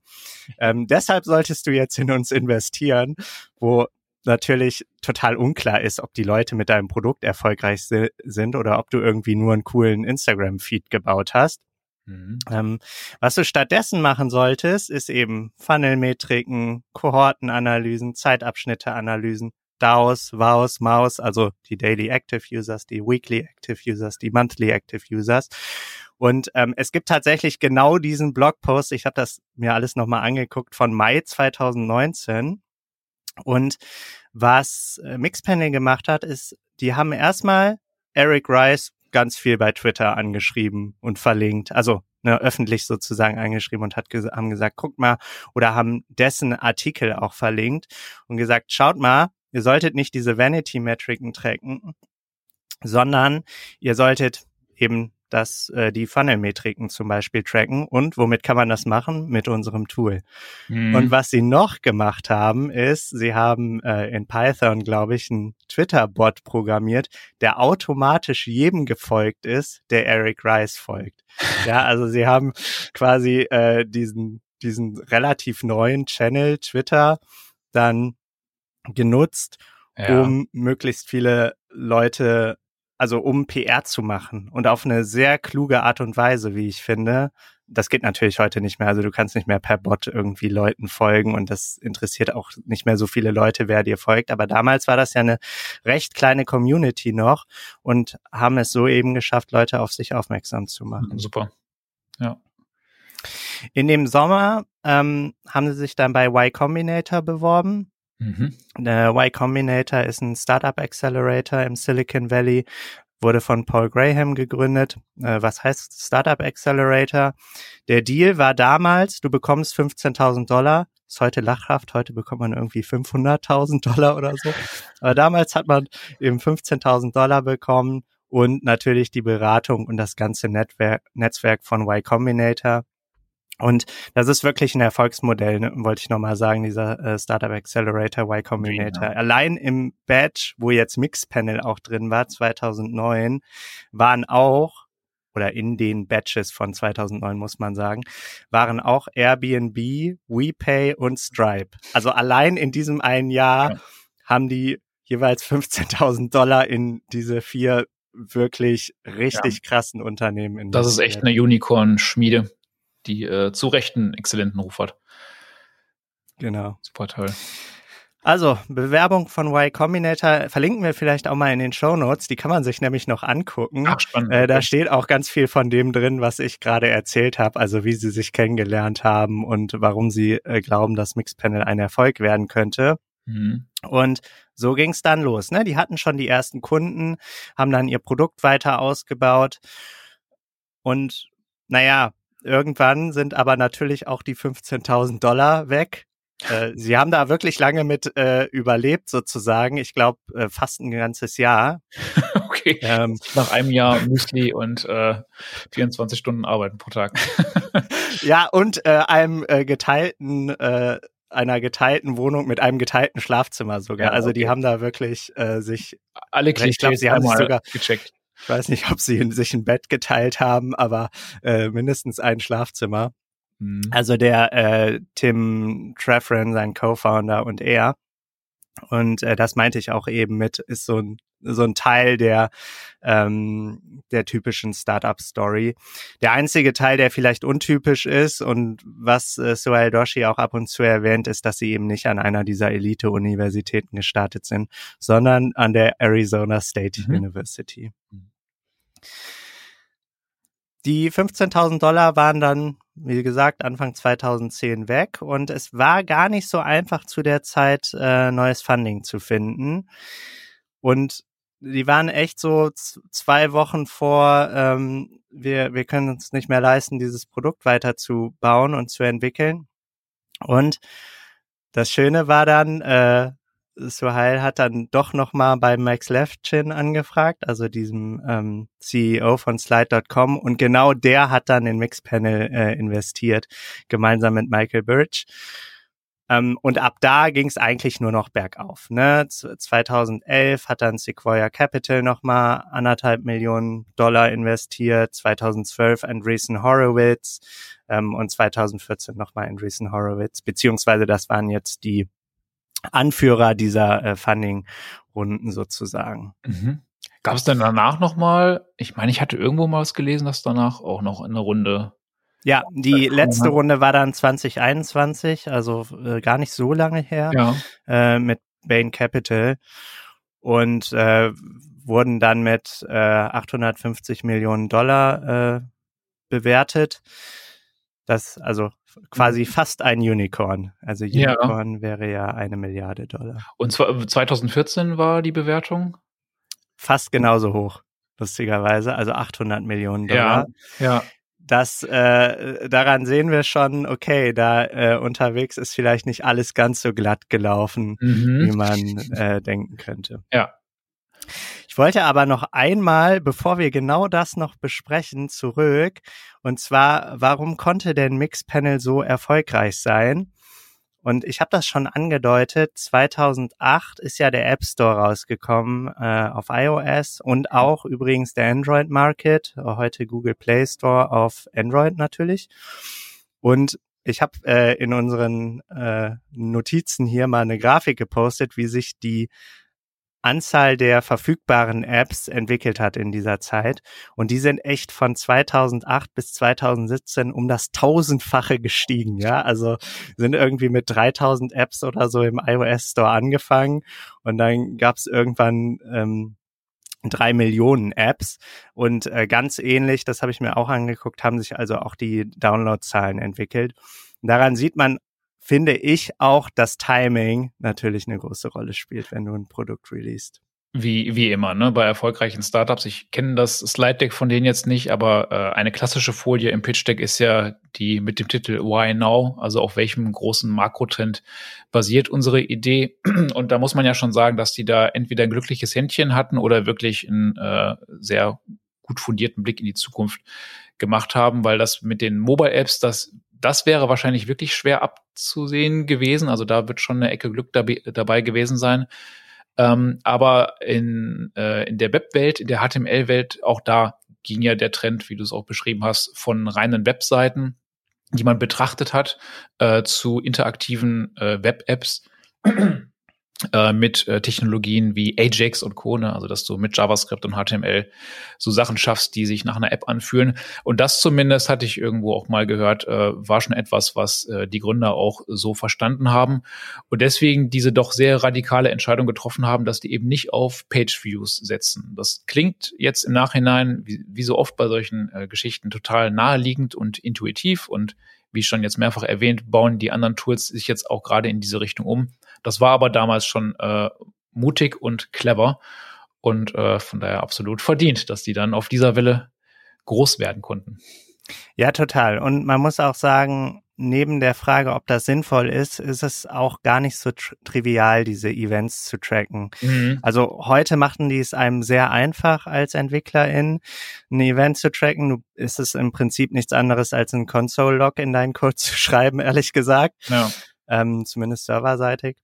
Ähm, deshalb solltest du jetzt in uns investieren, wo natürlich total unklar ist, ob die Leute mit deinem Produkt erfolgreich si sind oder ob du irgendwie nur einen coolen Instagram-Feed gebaut hast. Mhm. Ähm, was du stattdessen machen solltest, ist eben Funnel-Metriken, Kohortenanalysen, Zeitabschnitte-Analysen, DAOs, WAUs, MAUs, also die Daily Active Users, die Weekly Active Users, die Monthly Active Users. Und ähm, es gibt tatsächlich genau diesen Blogpost, ich habe das mir alles nochmal angeguckt, von Mai 2019. Und was äh, Mixpanel gemacht hat, ist, die haben erstmal Eric Rice ganz viel bei Twitter angeschrieben und verlinkt. Also ne, öffentlich sozusagen angeschrieben und hat ges haben gesagt, guckt mal, oder haben dessen Artikel auch verlinkt und gesagt, schaut mal, ihr solltet nicht diese Vanity-Metriken tracken, sondern ihr solltet eben dass äh, die Funnel-Metriken zum Beispiel tracken. Und womit kann man das machen? Mit unserem Tool. Mhm. Und was sie noch gemacht haben, ist, sie haben äh, in Python, glaube ich, einen Twitter-Bot programmiert, der automatisch jedem gefolgt ist, der Eric Rice folgt. Ja, also sie haben quasi äh, diesen, diesen relativ neuen Channel Twitter dann genutzt, ja. um möglichst viele Leute also um PR zu machen und auf eine sehr kluge Art und Weise, wie ich finde. Das geht natürlich heute nicht mehr. Also du kannst nicht mehr per Bot irgendwie Leuten folgen und das interessiert auch nicht mehr so viele Leute, wer dir folgt. Aber damals war das ja eine recht kleine Community noch und haben es so eben geschafft, Leute auf sich aufmerksam zu machen. Super. Ja. In dem Sommer ähm, haben sie sich dann bei Y Combinator beworben. Mhm. Der Y Combinator ist ein Startup Accelerator im Silicon Valley, wurde von Paul Graham gegründet. Äh, was heißt Startup Accelerator? Der Deal war damals, du bekommst 15.000 Dollar. Ist heute lachhaft, heute bekommt man irgendwie 500.000 Dollar oder so. Aber damals hat man eben 15.000 Dollar bekommen und natürlich die Beratung und das ganze Netzwerk, Netzwerk von Y Combinator. Und das ist wirklich ein Erfolgsmodell, ne, wollte ich nochmal sagen, dieser äh, Startup Accelerator Y Combinator. Genau. Allein im Badge, wo jetzt Mixpanel auch drin war, 2009, waren auch, oder in den Batches von 2009 muss man sagen, waren auch Airbnb, WePay und Stripe. Also allein in diesem einen Jahr ja. haben die jeweils 15.000 Dollar in diese vier wirklich richtig ja. krassen Unternehmen. In das ist echt eine Unicorn-Schmiede die äh, zu Recht einen exzellenten Ruf hat. Genau. Super toll. Also, Bewerbung von Y Combinator verlinken wir vielleicht auch mal in den Show Notes. Die kann man sich nämlich noch angucken. Ach, spannend. Äh, da steht auch ganz viel von dem drin, was ich gerade erzählt habe. Also, wie sie sich kennengelernt haben und warum sie äh, glauben, dass Mixpanel ein Erfolg werden könnte. Mhm. Und so ging es dann los. Ne? Die hatten schon die ersten Kunden, haben dann ihr Produkt weiter ausgebaut. Und naja, Irgendwann sind aber natürlich auch die 15.000 Dollar weg. Äh, sie haben da wirklich lange mit äh, überlebt, sozusagen. Ich glaube, äh, fast ein ganzes Jahr. okay. Ähm, Nach einem Jahr Müsli und äh, 24 Stunden Arbeiten pro Tag. ja, und äh, einem äh, geteilten äh, einer geteilten Wohnung mit einem geteilten Schlafzimmer sogar. Ja, also die haben da wirklich äh, sich alle Klischees ich glaub, sie haben sich sogar gecheckt. Ich weiß nicht, ob sie sich ein Bett geteilt haben, aber äh, mindestens ein Schlafzimmer. Mhm. Also der äh, Tim Trefren, sein Co-Founder und er. Und äh, das meinte ich auch eben mit, ist so ein so ein Teil der ähm, der typischen Startup-Story. Der einzige Teil, der vielleicht untypisch ist und was äh, Sohail Doshi auch ab und zu erwähnt, ist, dass sie eben nicht an einer dieser Elite-Universitäten gestartet sind, sondern an der Arizona State mhm. University. Mhm. Die 15.000 Dollar waren dann, wie gesagt, Anfang 2010 weg und es war gar nicht so einfach zu der Zeit äh, neues Funding zu finden. Und die waren echt so zwei Wochen vor, ähm, wir, wir können uns nicht mehr leisten, dieses Produkt weiter zu bauen und zu entwickeln. Und das Schöne war dann, äh, Suhail hat dann doch nochmal bei Max Levchin angefragt, also diesem ähm, CEO von Slide.com und genau der hat dann in Mixpanel äh, investiert, gemeinsam mit Michael Birch. Ähm, und ab da ging es eigentlich nur noch bergauf. Ne? 2011 hat dann Sequoia Capital nochmal anderthalb Millionen Dollar investiert, 2012 Andreessen Horowitz ähm, und 2014 nochmal Andreessen Horowitz, beziehungsweise das waren jetzt die Anführer dieser äh, Funding-Runden sozusagen. Mhm. Gab es denn danach nochmal, ich meine, ich hatte irgendwo mal was gelesen, dass danach auch noch eine Runde ja, die letzte Runde war dann 2021, also äh, gar nicht so lange her, ja. äh, mit Bain Capital und äh, wurden dann mit äh, 850 Millionen Dollar äh, bewertet. Das also quasi fast ein Unicorn. Also Unicorn ja. wäre ja eine Milliarde Dollar. Und zwar 2014 war die Bewertung? Fast genauso hoch, lustigerweise, also 800 Millionen Dollar. Ja, ja das äh, daran sehen wir schon, okay, da äh, unterwegs ist vielleicht nicht alles ganz so glatt gelaufen, mhm. wie man äh, denken könnte. Ja. Ich wollte aber noch einmal, bevor wir genau das noch besprechen, zurück. Und zwar, warum konnte denn Mixpanel so erfolgreich sein? Und ich habe das schon angedeutet, 2008 ist ja der App Store rausgekommen äh, auf iOS und auch übrigens der Android Market, heute Google Play Store auf Android natürlich. Und ich habe äh, in unseren äh, Notizen hier mal eine Grafik gepostet, wie sich die Anzahl der verfügbaren Apps entwickelt hat in dieser Zeit. Und die sind echt von 2008 bis 2017 um das tausendfache gestiegen. Ja, also sind irgendwie mit 3000 Apps oder so im iOS Store angefangen. Und dann gab es irgendwann ähm, drei Millionen Apps und äh, ganz ähnlich, das habe ich mir auch angeguckt, haben sich also auch die Downloadzahlen entwickelt. daran sieht man finde ich auch, dass Timing natürlich eine große Rolle spielt, wenn du ein Produkt releast. Wie, wie immer, ne? Bei erfolgreichen Startups. Ich kenne das Slide Deck von denen jetzt nicht, aber äh, eine klassische Folie im Pitch Deck ist ja die mit dem Titel Why Now? Also auf welchem großen Makrotrend basiert unsere Idee? Und da muss man ja schon sagen, dass die da entweder ein glückliches Händchen hatten oder wirklich einen äh, sehr gut fundierten Blick in die Zukunft gemacht haben, weil das mit den Mobile Apps, das das wäre wahrscheinlich wirklich schwer abzusehen gewesen. Also da wird schon eine Ecke Glück dabei, gewesen sein. Ähm, aber in, äh, in der Webwelt, in der HTML-Welt, auch da ging ja der Trend, wie du es auch beschrieben hast, von reinen Webseiten, die man betrachtet hat, äh, zu interaktiven äh, Web-Apps äh, mit äh, Technologien wie Ajax und Co., ne? also dass du mit JavaScript und HTML so Sachen schaffst, die sich nach einer App anfühlen. Und das zumindest hatte ich irgendwo auch mal gehört, äh, war schon etwas, was die Gründer auch so verstanden haben und deswegen diese doch sehr radikale Entscheidung getroffen haben, dass die eben nicht auf Page-Views setzen. Das klingt jetzt im Nachhinein, wie, wie so oft bei solchen äh, Geschichten, total naheliegend und intuitiv und wie schon jetzt mehrfach erwähnt, bauen die anderen Tools sich jetzt auch gerade in diese Richtung um. Das war aber damals schon äh, mutig und clever und äh, von daher absolut verdient, dass die dann auf dieser Welle groß werden konnten. Ja, total. Und man muss auch sagen, neben der Frage, ob das sinnvoll ist, ist es auch gar nicht so tr trivial, diese Events zu tracken. Mhm. Also heute machten die es einem sehr einfach als Entwicklerin, ein Event zu tracken. Du, ist es im Prinzip nichts anderes als ein Console-Log in deinen Code zu schreiben, ehrlich gesagt. Ja. Ähm, zumindest serverseitig.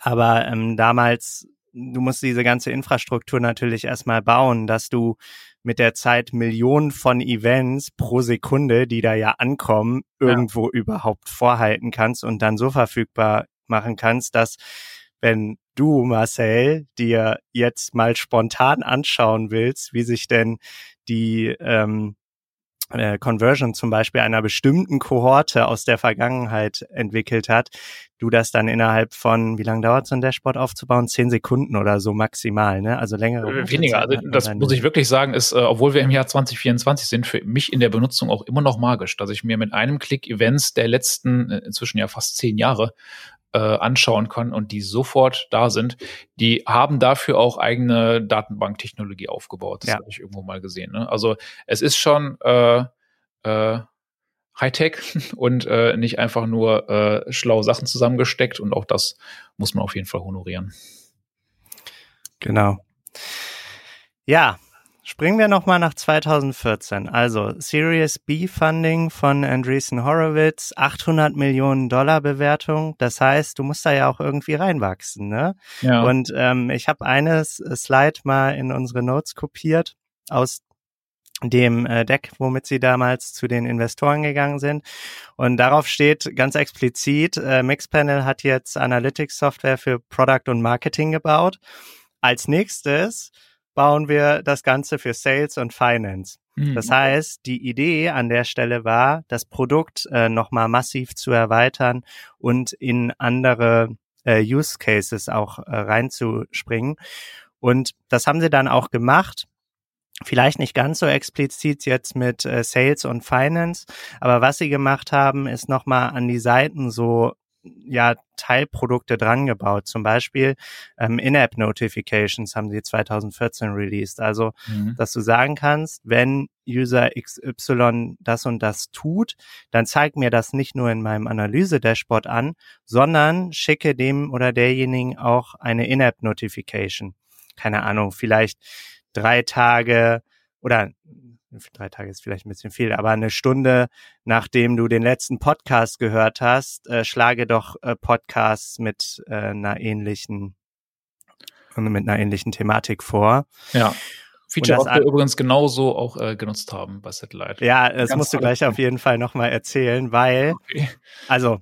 Aber ähm, damals, du musst diese ganze Infrastruktur natürlich erstmal bauen, dass du mit der Zeit Millionen von Events pro Sekunde, die da ja ankommen, irgendwo ja. überhaupt vorhalten kannst und dann so verfügbar machen kannst, dass wenn du, Marcel, dir jetzt mal spontan anschauen willst, wie sich denn die ähm, äh, Conversion zum Beispiel einer bestimmten Kohorte aus der Vergangenheit entwickelt hat, du das dann innerhalb von, wie lange dauert so ein Dashboard aufzubauen? Zehn Sekunden oder so maximal, ne? Also längere. Äh, weniger. Also das muss ich wirklich sagen, ist, äh, obwohl wir im Jahr 2024 sind, für mich in der Benutzung auch immer noch magisch, dass ich mir mit einem Klick Events der letzten, äh, inzwischen ja fast zehn Jahre, äh, anschauen kann und die sofort da sind. Die haben dafür auch eigene Datenbanktechnologie aufgebaut. Das ja. habe ich irgendwo mal gesehen. Ne? Also es ist schon äh, äh, Hightech und äh, nicht einfach nur äh, schlaue Sachen zusammengesteckt. Und auch das muss man auf jeden Fall honorieren. Genau. Ja, Springen wir nochmal nach 2014. Also Series B Funding von Andreessen Horowitz, 800 Millionen Dollar Bewertung. Das heißt, du musst da ja auch irgendwie reinwachsen, ne? Ja. Und ähm, ich habe eines Slide mal in unsere Notes kopiert aus dem äh, Deck, womit sie damals zu den Investoren gegangen sind. Und darauf steht ganz explizit, äh, Mixpanel hat jetzt Analytics Software für Product und Marketing gebaut. Als nächstes bauen wir das Ganze für Sales und Finance. Mhm. Das heißt, die Idee an der Stelle war, das Produkt äh, nochmal massiv zu erweitern und in andere äh, Use Cases auch äh, reinzuspringen. Und das haben sie dann auch gemacht. Vielleicht nicht ganz so explizit jetzt mit äh, Sales und Finance, aber was sie gemacht haben, ist nochmal an die Seiten so ja Teilprodukte dran gebaut. Zum Beispiel ähm, In-App Notifications haben sie 2014 released. Also, mhm. dass du sagen kannst, wenn User XY das und das tut, dann zeig mir das nicht nur in meinem Analyse-Dashboard an, sondern schicke dem oder derjenigen auch eine In-App Notification. Keine Ahnung, vielleicht drei Tage oder drei Tage ist vielleicht ein bisschen viel, aber eine Stunde, nachdem du den letzten Podcast gehört hast, äh, schlage doch äh, Podcasts mit äh, einer ähnlichen mit einer ähnlichen Thematik vor. Ja. Feature, was wir übrigens genauso auch äh, genutzt haben bei Satellite. Ja, das Ganz musst du gleich auf jeden Fall nochmal erzählen, weil, okay. also,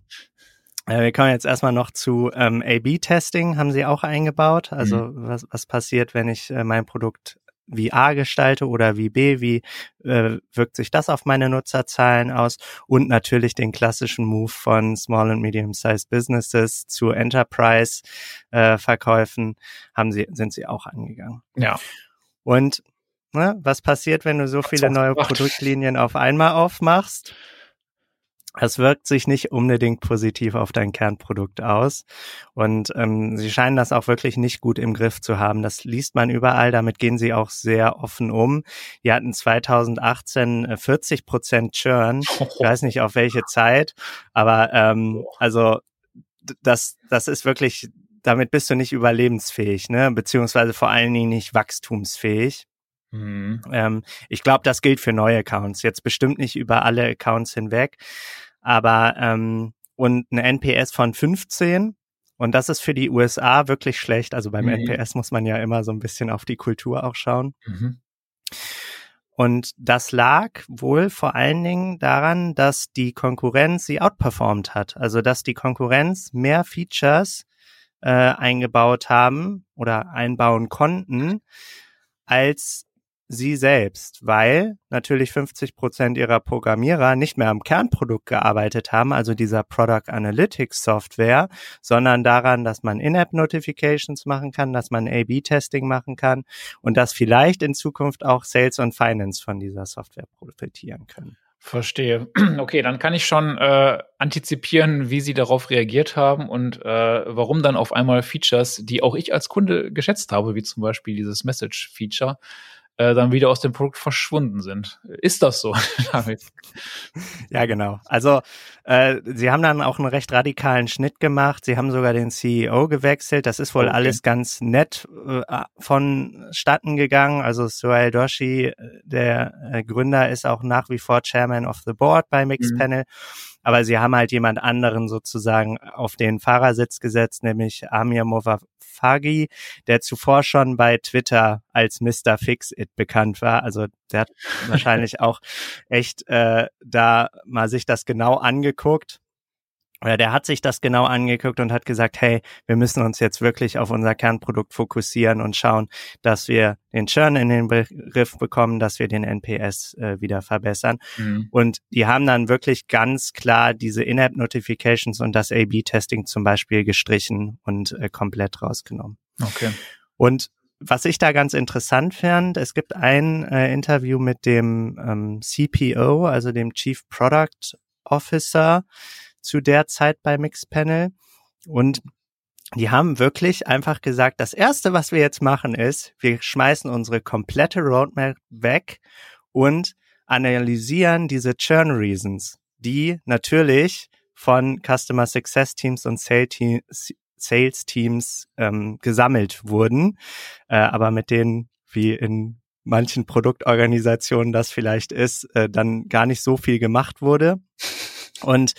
äh, wir kommen jetzt erstmal noch zu ähm, A-B-Testing, haben sie auch eingebaut. Also, mhm. was, was passiert, wenn ich äh, mein Produkt wie A gestalte oder wie B, wie äh, wirkt sich das auf meine Nutzerzahlen aus und natürlich den klassischen Move von Small and Medium-Sized Businesses zu Enterprise äh, Verkäufen haben sie sind sie auch angegangen. Ja. Und ne, was passiert, wenn du so viele neue Produktlinien auf einmal aufmachst? Es wirkt sich nicht unbedingt positiv auf dein Kernprodukt aus. Und ähm, sie scheinen das auch wirklich nicht gut im Griff zu haben. Das liest man überall, damit gehen sie auch sehr offen um. Die hatten 2018 40 äh, Prozent Churn. Ich weiß nicht auf welche Zeit, aber ähm, also das, das ist wirklich, damit bist du nicht überlebensfähig, ne? Beziehungsweise vor allen Dingen nicht wachstumsfähig. Mhm. Ähm, ich glaube, das gilt für neue Accounts. Jetzt bestimmt nicht über alle Accounts hinweg. Aber ähm, und ein NPS von 15 und das ist für die USA wirklich schlecht. Also beim mhm. NPS muss man ja immer so ein bisschen auf die Kultur auch schauen. Mhm. Und das lag wohl vor allen Dingen daran, dass die Konkurrenz sie outperformed hat. Also dass die Konkurrenz mehr Features äh, eingebaut haben oder einbauen konnten, als sie selbst, weil natürlich 50 Prozent ihrer Programmierer nicht mehr am Kernprodukt gearbeitet haben, also dieser Product Analytics Software, sondern daran, dass man In-App Notifications machen kann, dass man A-B-Testing machen kann und dass vielleicht in Zukunft auch Sales und Finance von dieser Software profitieren können. Verstehe. Okay, dann kann ich schon äh, antizipieren, wie Sie darauf reagiert haben und äh, warum dann auf einmal Features, die auch ich als Kunde geschätzt habe, wie zum Beispiel dieses Message-Feature, äh, dann wieder aus dem Produkt verschwunden sind. Ist das so? ja, genau. Also äh, sie haben dann auch einen recht radikalen Schnitt gemacht. Sie haben sogar den CEO gewechselt. Das ist wohl okay. alles ganz nett äh, vonstatten gegangen. Also Sohail Doshi, äh, der äh, Gründer, ist auch nach wie vor Chairman of the Board bei Mixpanel. Mhm aber sie haben halt jemand anderen sozusagen auf den Fahrersitz gesetzt, nämlich Amir Mofafagi, der zuvor schon bei Twitter als Mr. Fix-It bekannt war. Also der hat wahrscheinlich auch echt äh, da mal sich das genau angeguckt oder der hat sich das genau angeguckt und hat gesagt, hey, wir müssen uns jetzt wirklich auf unser Kernprodukt fokussieren und schauen, dass wir den Churn in den Begriff bekommen, dass wir den NPS äh, wieder verbessern. Mhm. Und die haben dann wirklich ganz klar diese In-App-Notifications und das A-B-Testing zum Beispiel gestrichen und äh, komplett rausgenommen. Okay. Und was ich da ganz interessant fand, es gibt ein äh, Interview mit dem ähm, CPO, also dem Chief Product Officer, zu der Zeit bei Mixpanel. Und die haben wirklich einfach gesagt, das erste, was wir jetzt machen, ist, wir schmeißen unsere komplette Roadmap weg und analysieren diese Churn Reasons die natürlich von Customer Success Teams und Sales Teams ähm, gesammelt wurden, äh, aber mit denen wie in manchen Produktorganisationen das vielleicht ist, äh, dann gar nicht so viel gemacht wurde. Und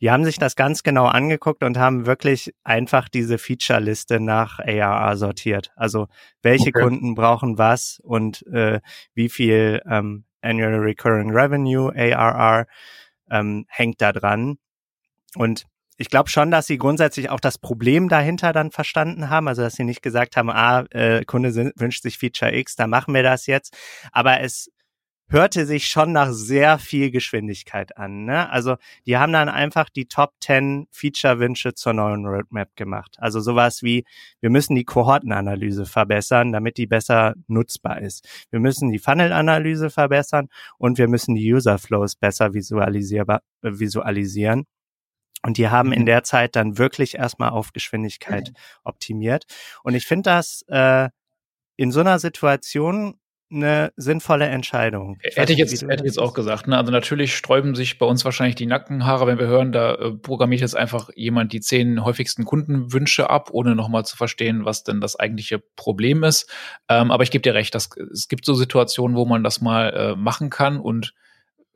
die haben sich das ganz genau angeguckt und haben wirklich einfach diese Feature-Liste nach ARR sortiert. Also welche okay. Kunden brauchen was und äh, wie viel ähm, Annual Recurring Revenue, ARR, ähm, hängt da dran. Und ich glaube schon, dass sie grundsätzlich auch das Problem dahinter dann verstanden haben. Also dass sie nicht gesagt haben, ah, äh, Kunde wünscht sich Feature X, da machen wir das jetzt. Aber es hörte sich schon nach sehr viel Geschwindigkeit an. Ne? Also die haben dann einfach die Top 10 Feature-Wünsche zur neuen Roadmap gemacht. Also sowas wie, wir müssen die Kohortenanalyse verbessern, damit die besser nutzbar ist. Wir müssen die Funnel-Analyse verbessern und wir müssen die User-Flows besser visualisierbar, äh, visualisieren. Und die haben in mhm. der Zeit dann wirklich erstmal auf Geschwindigkeit optimiert. Und ich finde das äh, in so einer Situation eine sinnvolle Entscheidung. Ich hätte ich jetzt, hätte ich jetzt auch gesagt. Ne? Also natürlich sträuben sich bei uns wahrscheinlich die Nackenhaare, wenn wir hören, da äh, programmiert jetzt einfach jemand die zehn häufigsten Kundenwünsche ab, ohne nochmal zu verstehen, was denn das eigentliche Problem ist. Ähm, aber ich gebe dir recht, dass, es gibt so Situationen, wo man das mal äh, machen kann und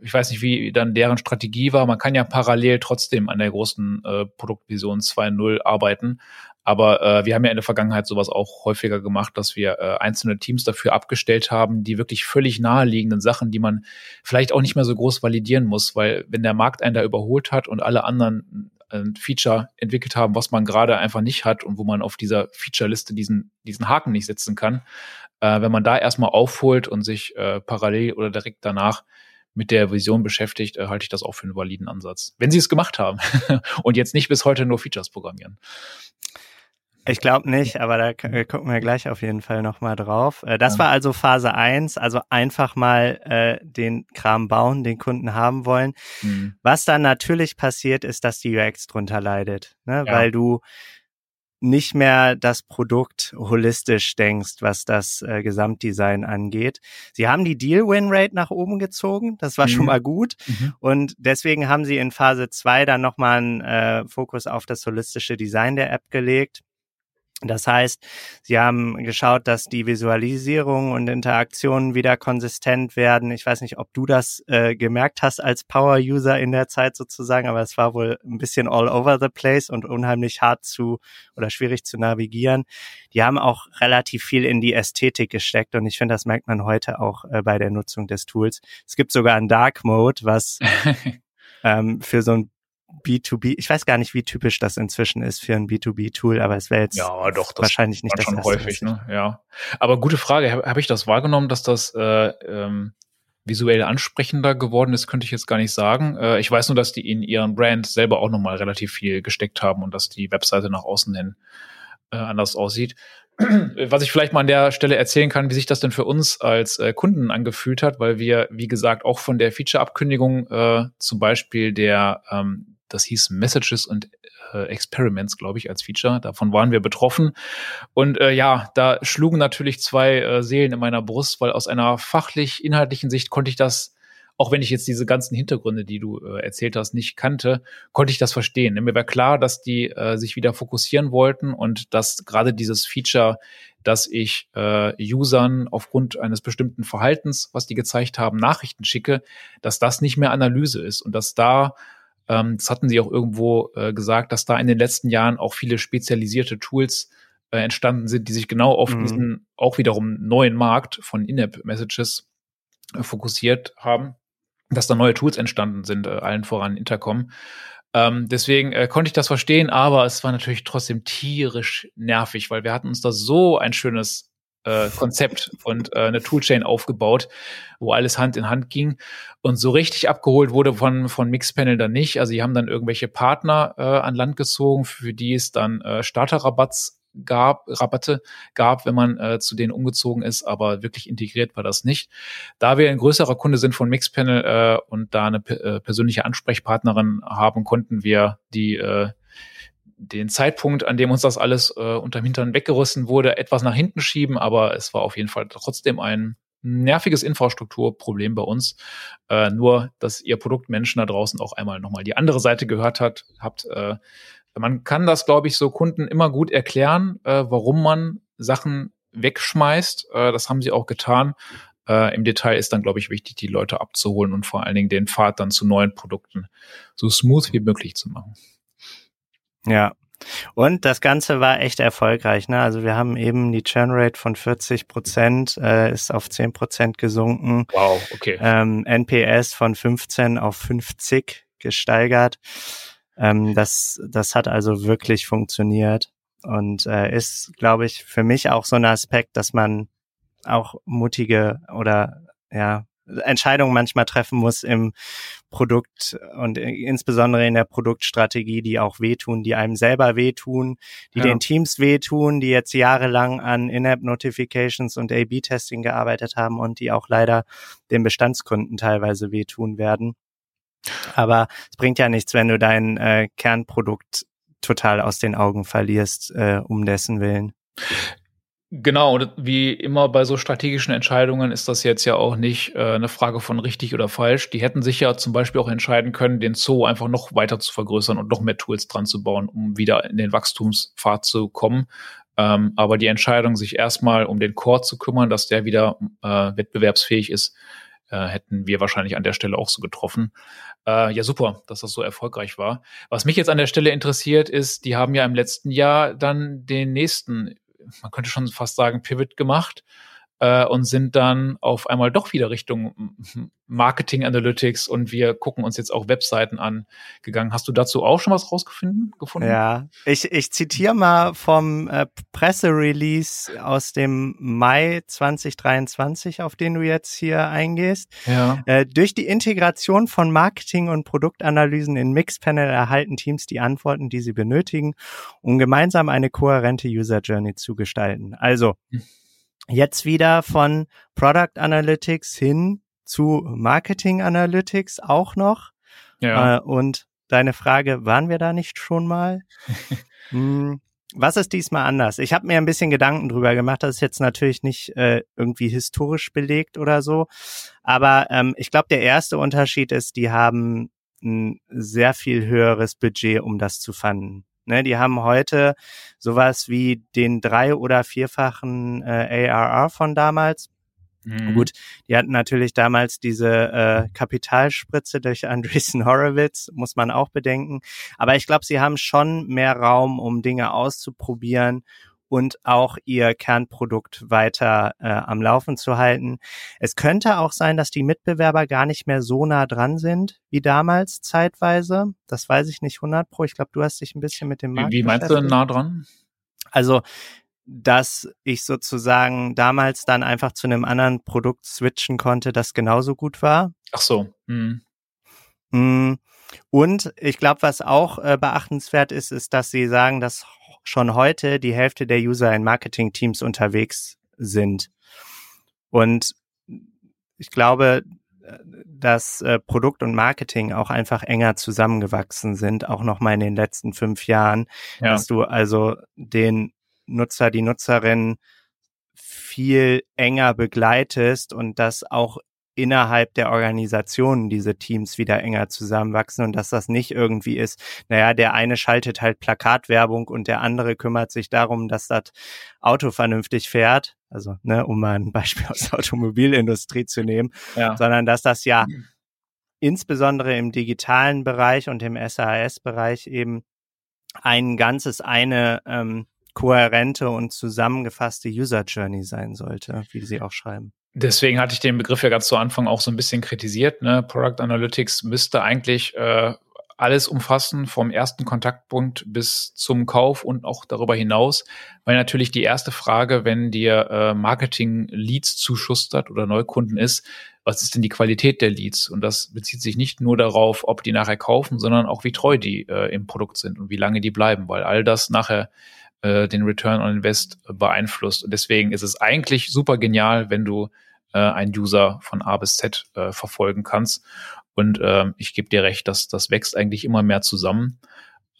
ich weiß nicht, wie dann deren Strategie war. Man kann ja parallel trotzdem an der großen äh, Produktvision 2.0 arbeiten. Aber äh, wir haben ja in der Vergangenheit sowas auch häufiger gemacht, dass wir äh, einzelne Teams dafür abgestellt haben, die wirklich völlig naheliegenden Sachen, die man vielleicht auch nicht mehr so groß validieren muss, weil wenn der Markt einen da überholt hat und alle anderen ein Feature entwickelt haben, was man gerade einfach nicht hat und wo man auf dieser Feature-Liste diesen, diesen Haken nicht setzen kann, äh, wenn man da erstmal aufholt und sich äh, parallel oder direkt danach mit der Vision beschäftigt, äh, halte ich das auch für einen validen Ansatz. Wenn sie es gemacht haben und jetzt nicht bis heute nur Features programmieren. Ich glaube nicht, aber da gucken wir gleich auf jeden Fall nochmal drauf. Äh, das war also Phase 1, also einfach mal äh, den Kram bauen, den Kunden haben wollen. Mhm. Was dann natürlich passiert, ist, dass die UX drunter leidet, ne? Ja. weil du nicht mehr das Produkt holistisch denkst, was das äh, Gesamtdesign angeht. Sie haben die Deal-Win-Rate nach oben gezogen, das war mhm. schon mal gut. Mhm. Und deswegen haben sie in Phase 2 dann nochmal einen äh, Fokus auf das holistische Design der App gelegt. Das heißt, sie haben geschaut, dass die Visualisierung und Interaktionen wieder konsistent werden. Ich weiß nicht, ob du das äh, gemerkt hast als Power-User in der Zeit sozusagen, aber es war wohl ein bisschen all over the place und unheimlich hart zu oder schwierig zu navigieren. Die haben auch relativ viel in die Ästhetik gesteckt und ich finde, das merkt man heute auch äh, bei der Nutzung des Tools. Es gibt sogar einen Dark Mode, was ähm, für so ein B2B, ich weiß gar nicht, wie typisch das inzwischen ist für ein B2B-Tool, aber es wäre jetzt ja, doch, das wahrscheinlich nicht das schon erste, häufig, ne? Ja. Aber gute Frage, habe hab ich das wahrgenommen, dass das äh, ähm, visuell ansprechender geworden ist, könnte ich jetzt gar nicht sagen. Äh, ich weiß nur, dass die in ihren Brand selber auch nochmal relativ viel gesteckt haben und dass die Webseite nach außen hin äh, anders aussieht. Was ich vielleicht mal an der Stelle erzählen kann, wie sich das denn für uns als äh, Kunden angefühlt hat, weil wir, wie gesagt, auch von der Feature-Abkündigung äh, zum Beispiel der ähm, das hieß Messages und äh, Experiments, glaube ich, als Feature. Davon waren wir betroffen. Und äh, ja, da schlugen natürlich zwei äh, Seelen in meiner Brust, weil aus einer fachlich-inhaltlichen Sicht konnte ich das auch wenn ich jetzt diese ganzen Hintergründe, die du äh, erzählt hast, nicht kannte, konnte ich das verstehen. Mir war klar, dass die äh, sich wieder fokussieren wollten und dass gerade dieses Feature, dass ich äh, Usern aufgrund eines bestimmten Verhaltens, was die gezeigt haben, Nachrichten schicke, dass das nicht mehr Analyse ist und dass da ähm, das hatten sie auch irgendwo äh, gesagt, dass da in den letzten Jahren auch viele spezialisierte Tools äh, entstanden sind, die sich genau auf mhm. diesen auch wiederum neuen Markt von In-App-Messages äh, fokussiert haben, dass da neue Tools entstanden sind, äh, allen voran Intercom. Ähm, deswegen äh, konnte ich das verstehen, aber es war natürlich trotzdem tierisch nervig, weil wir hatten uns da so ein schönes äh, Konzept und äh, eine Toolchain aufgebaut, wo alles Hand in Hand ging. Und so richtig abgeholt wurde von, von Mixpanel dann nicht. Also die haben dann irgendwelche Partner äh, an Land gezogen, für die es dann äh, Starterrabatts gab, Rabatte gab, wenn man äh, zu denen umgezogen ist, aber wirklich integriert war das nicht. Da wir ein größerer Kunde sind von Mixpanel äh, und da eine äh, persönliche Ansprechpartnerin haben, konnten wir die äh, den Zeitpunkt, an dem uns das alles äh, unterm Hintern weggerissen wurde, etwas nach hinten schieben, aber es war auf jeden Fall trotzdem ein nerviges Infrastrukturproblem bei uns. Äh, nur, dass ihr Produktmenschen da draußen auch einmal nochmal die andere Seite gehört hat, habt. Äh, man kann das, glaube ich, so Kunden immer gut erklären, äh, warum man Sachen wegschmeißt. Äh, das haben sie auch getan. Äh, Im Detail ist dann, glaube ich, wichtig, die Leute abzuholen und vor allen Dingen den Pfad dann zu neuen Produkten so smooth wie möglich zu machen. Ja, und das Ganze war echt erfolgreich. Ne? Also wir haben eben die Churn-Rate von 40 Prozent, äh, ist auf 10 Prozent gesunken. Wow, okay. Ähm, NPS von 15 auf 50 gesteigert. Ähm, das, das hat also wirklich funktioniert und äh, ist, glaube ich, für mich auch so ein Aspekt, dass man auch mutige oder ja Entscheidungen manchmal treffen muss im Produkt und insbesondere in der Produktstrategie, die auch wehtun, die einem selber wehtun, die ja. den Teams wehtun, die jetzt jahrelang an In-App-Notifications und A-B-Testing gearbeitet haben und die auch leider den Bestandskunden teilweise wehtun werden. Aber es bringt ja nichts, wenn du dein äh, Kernprodukt total aus den Augen verlierst, äh, um dessen Willen. Genau, und wie immer bei so strategischen Entscheidungen ist das jetzt ja auch nicht äh, eine Frage von richtig oder falsch. Die hätten sich ja zum Beispiel auch entscheiden können, den Zoo einfach noch weiter zu vergrößern und noch mehr Tools dran zu bauen, um wieder in den Wachstumspfad zu kommen. Ähm, aber die Entscheidung, sich erstmal um den Core zu kümmern, dass der wieder äh, wettbewerbsfähig ist, äh, hätten wir wahrscheinlich an der Stelle auch so getroffen. Äh, ja, super, dass das so erfolgreich war. Was mich jetzt an der Stelle interessiert, ist, die haben ja im letzten Jahr dann den nächsten man könnte schon fast sagen, Pivot gemacht äh, und sind dann auf einmal doch wieder Richtung Marketing Analytics und wir gucken uns jetzt auch Webseiten an gegangen. Hast du dazu auch schon was rausgefunden? Gefunden? Ja, ich, ich zitiere mal vom äh, Presserelease aus dem Mai 2023, auf den du jetzt hier eingehst. Ja. Äh, durch die Integration von Marketing und Produktanalysen in Mixpanel erhalten Teams die Antworten, die sie benötigen, um gemeinsam eine kohärente User Journey zu gestalten. Also, hm jetzt wieder von Product Analytics hin zu Marketing Analytics auch noch. Ja. Äh, und deine Frage, waren wir da nicht schon mal? hm, was ist diesmal anders? Ich habe mir ein bisschen Gedanken drüber gemacht. Das ist jetzt natürlich nicht äh, irgendwie historisch belegt oder so. Aber ähm, ich glaube, der erste Unterschied ist, die haben ein sehr viel höheres Budget, um das zu fanden. Ne, die haben heute sowas wie den drei- oder vierfachen äh, ARR von damals. Mhm. Gut, die hatten natürlich damals diese äh, Kapitalspritze durch Andreessen Horowitz, muss man auch bedenken. Aber ich glaube, sie haben schon mehr Raum, um Dinge auszuprobieren und auch ihr Kernprodukt weiter äh, am Laufen zu halten. Es könnte auch sein, dass die Mitbewerber gar nicht mehr so nah dran sind wie damals zeitweise. Das weiß ich nicht 100 pro. Ich glaube, du hast dich ein bisschen mit dem Markt Wie, wie meinst du denn nah dran? Also dass ich sozusagen damals dann einfach zu einem anderen Produkt switchen konnte, das genauso gut war. Ach so. Hm. Und ich glaube, was auch äh, beachtenswert ist, ist, dass sie sagen, dass schon heute die Hälfte der User in Marketing-Teams unterwegs sind. Und ich glaube, dass äh, Produkt und Marketing auch einfach enger zusammengewachsen sind, auch noch mal in den letzten fünf Jahren, ja. dass du also den Nutzer, die Nutzerin viel enger begleitest und das auch innerhalb der Organisationen diese Teams wieder enger zusammenwachsen und dass das nicht irgendwie ist, naja, der eine schaltet halt Plakatwerbung und der andere kümmert sich darum, dass das Auto vernünftig fährt. Also, ne, um mal ein Beispiel aus der Automobilindustrie zu nehmen, ja. sondern dass das ja mhm. insbesondere im digitalen Bereich und im SAS-Bereich eben ein ganzes, eine ähm, kohärente und zusammengefasste User Journey sein sollte, wie sie auch schreiben. Deswegen hatte ich den Begriff ja ganz zu Anfang auch so ein bisschen kritisiert. Ne? Product Analytics müsste eigentlich äh, alles umfassen, vom ersten Kontaktpunkt bis zum Kauf und auch darüber hinaus, weil natürlich die erste Frage, wenn dir äh, Marketing-Leads zuschustert oder Neukunden ist, was ist denn die Qualität der Leads? Und das bezieht sich nicht nur darauf, ob die nachher kaufen, sondern auch wie treu die äh, im Produkt sind und wie lange die bleiben, weil all das nachher äh, den Return on Invest beeinflusst. Und deswegen ist es eigentlich super genial, wenn du äh, einen User von A bis Z äh, verfolgen kannst. Und äh, ich gebe dir recht, dass das wächst eigentlich immer mehr zusammen.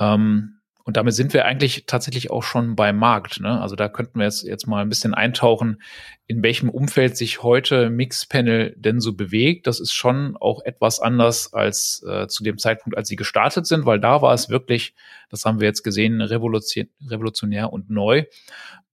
Ähm, Und damit sind wir eigentlich tatsächlich auch schon beim Markt. Ne? Also da könnten wir jetzt, jetzt mal ein bisschen eintauchen, in welchem Umfeld sich heute Mixpanel denn so bewegt. Das ist schon auch etwas anders als äh, zu dem Zeitpunkt, als sie gestartet sind, weil da war es wirklich, das haben wir jetzt gesehen, revolutionär und neu.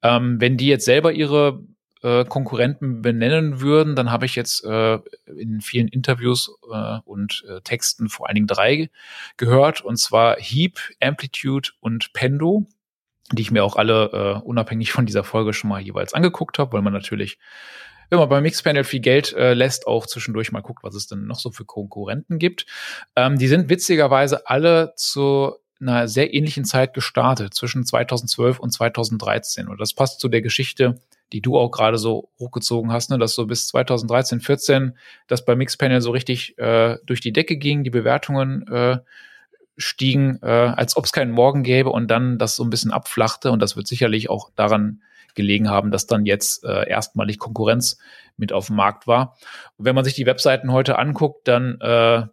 Ähm, wenn die jetzt selber ihre äh, Konkurrenten benennen würden, dann habe ich jetzt äh, in vielen Interviews äh, und äh, Texten vor allen Dingen drei gehört, und zwar Heap, Amplitude und Pendo, die ich mir auch alle äh, unabhängig von dieser Folge schon mal jeweils angeguckt habe, weil man natürlich wenn man beim Mixpanel viel Geld äh, lässt, auch zwischendurch mal guckt, was es denn noch so für Konkurrenten gibt. Ähm, die sind witzigerweise alle zu einer sehr ähnlichen Zeit gestartet, zwischen 2012 und 2013. Und das passt zu der Geschichte, die du auch gerade so hochgezogen hast, ne, dass so bis 2013, 14 das bei Mixpanel so richtig äh, durch die Decke ging, die Bewertungen äh, stiegen, äh, als ob es keinen Morgen gäbe und dann das so ein bisschen abflachte und das wird sicherlich auch daran gelegen haben, dass dann jetzt äh, erstmalig Konkurrenz mit auf dem Markt war. Und wenn man sich die Webseiten heute anguckt, dann äh,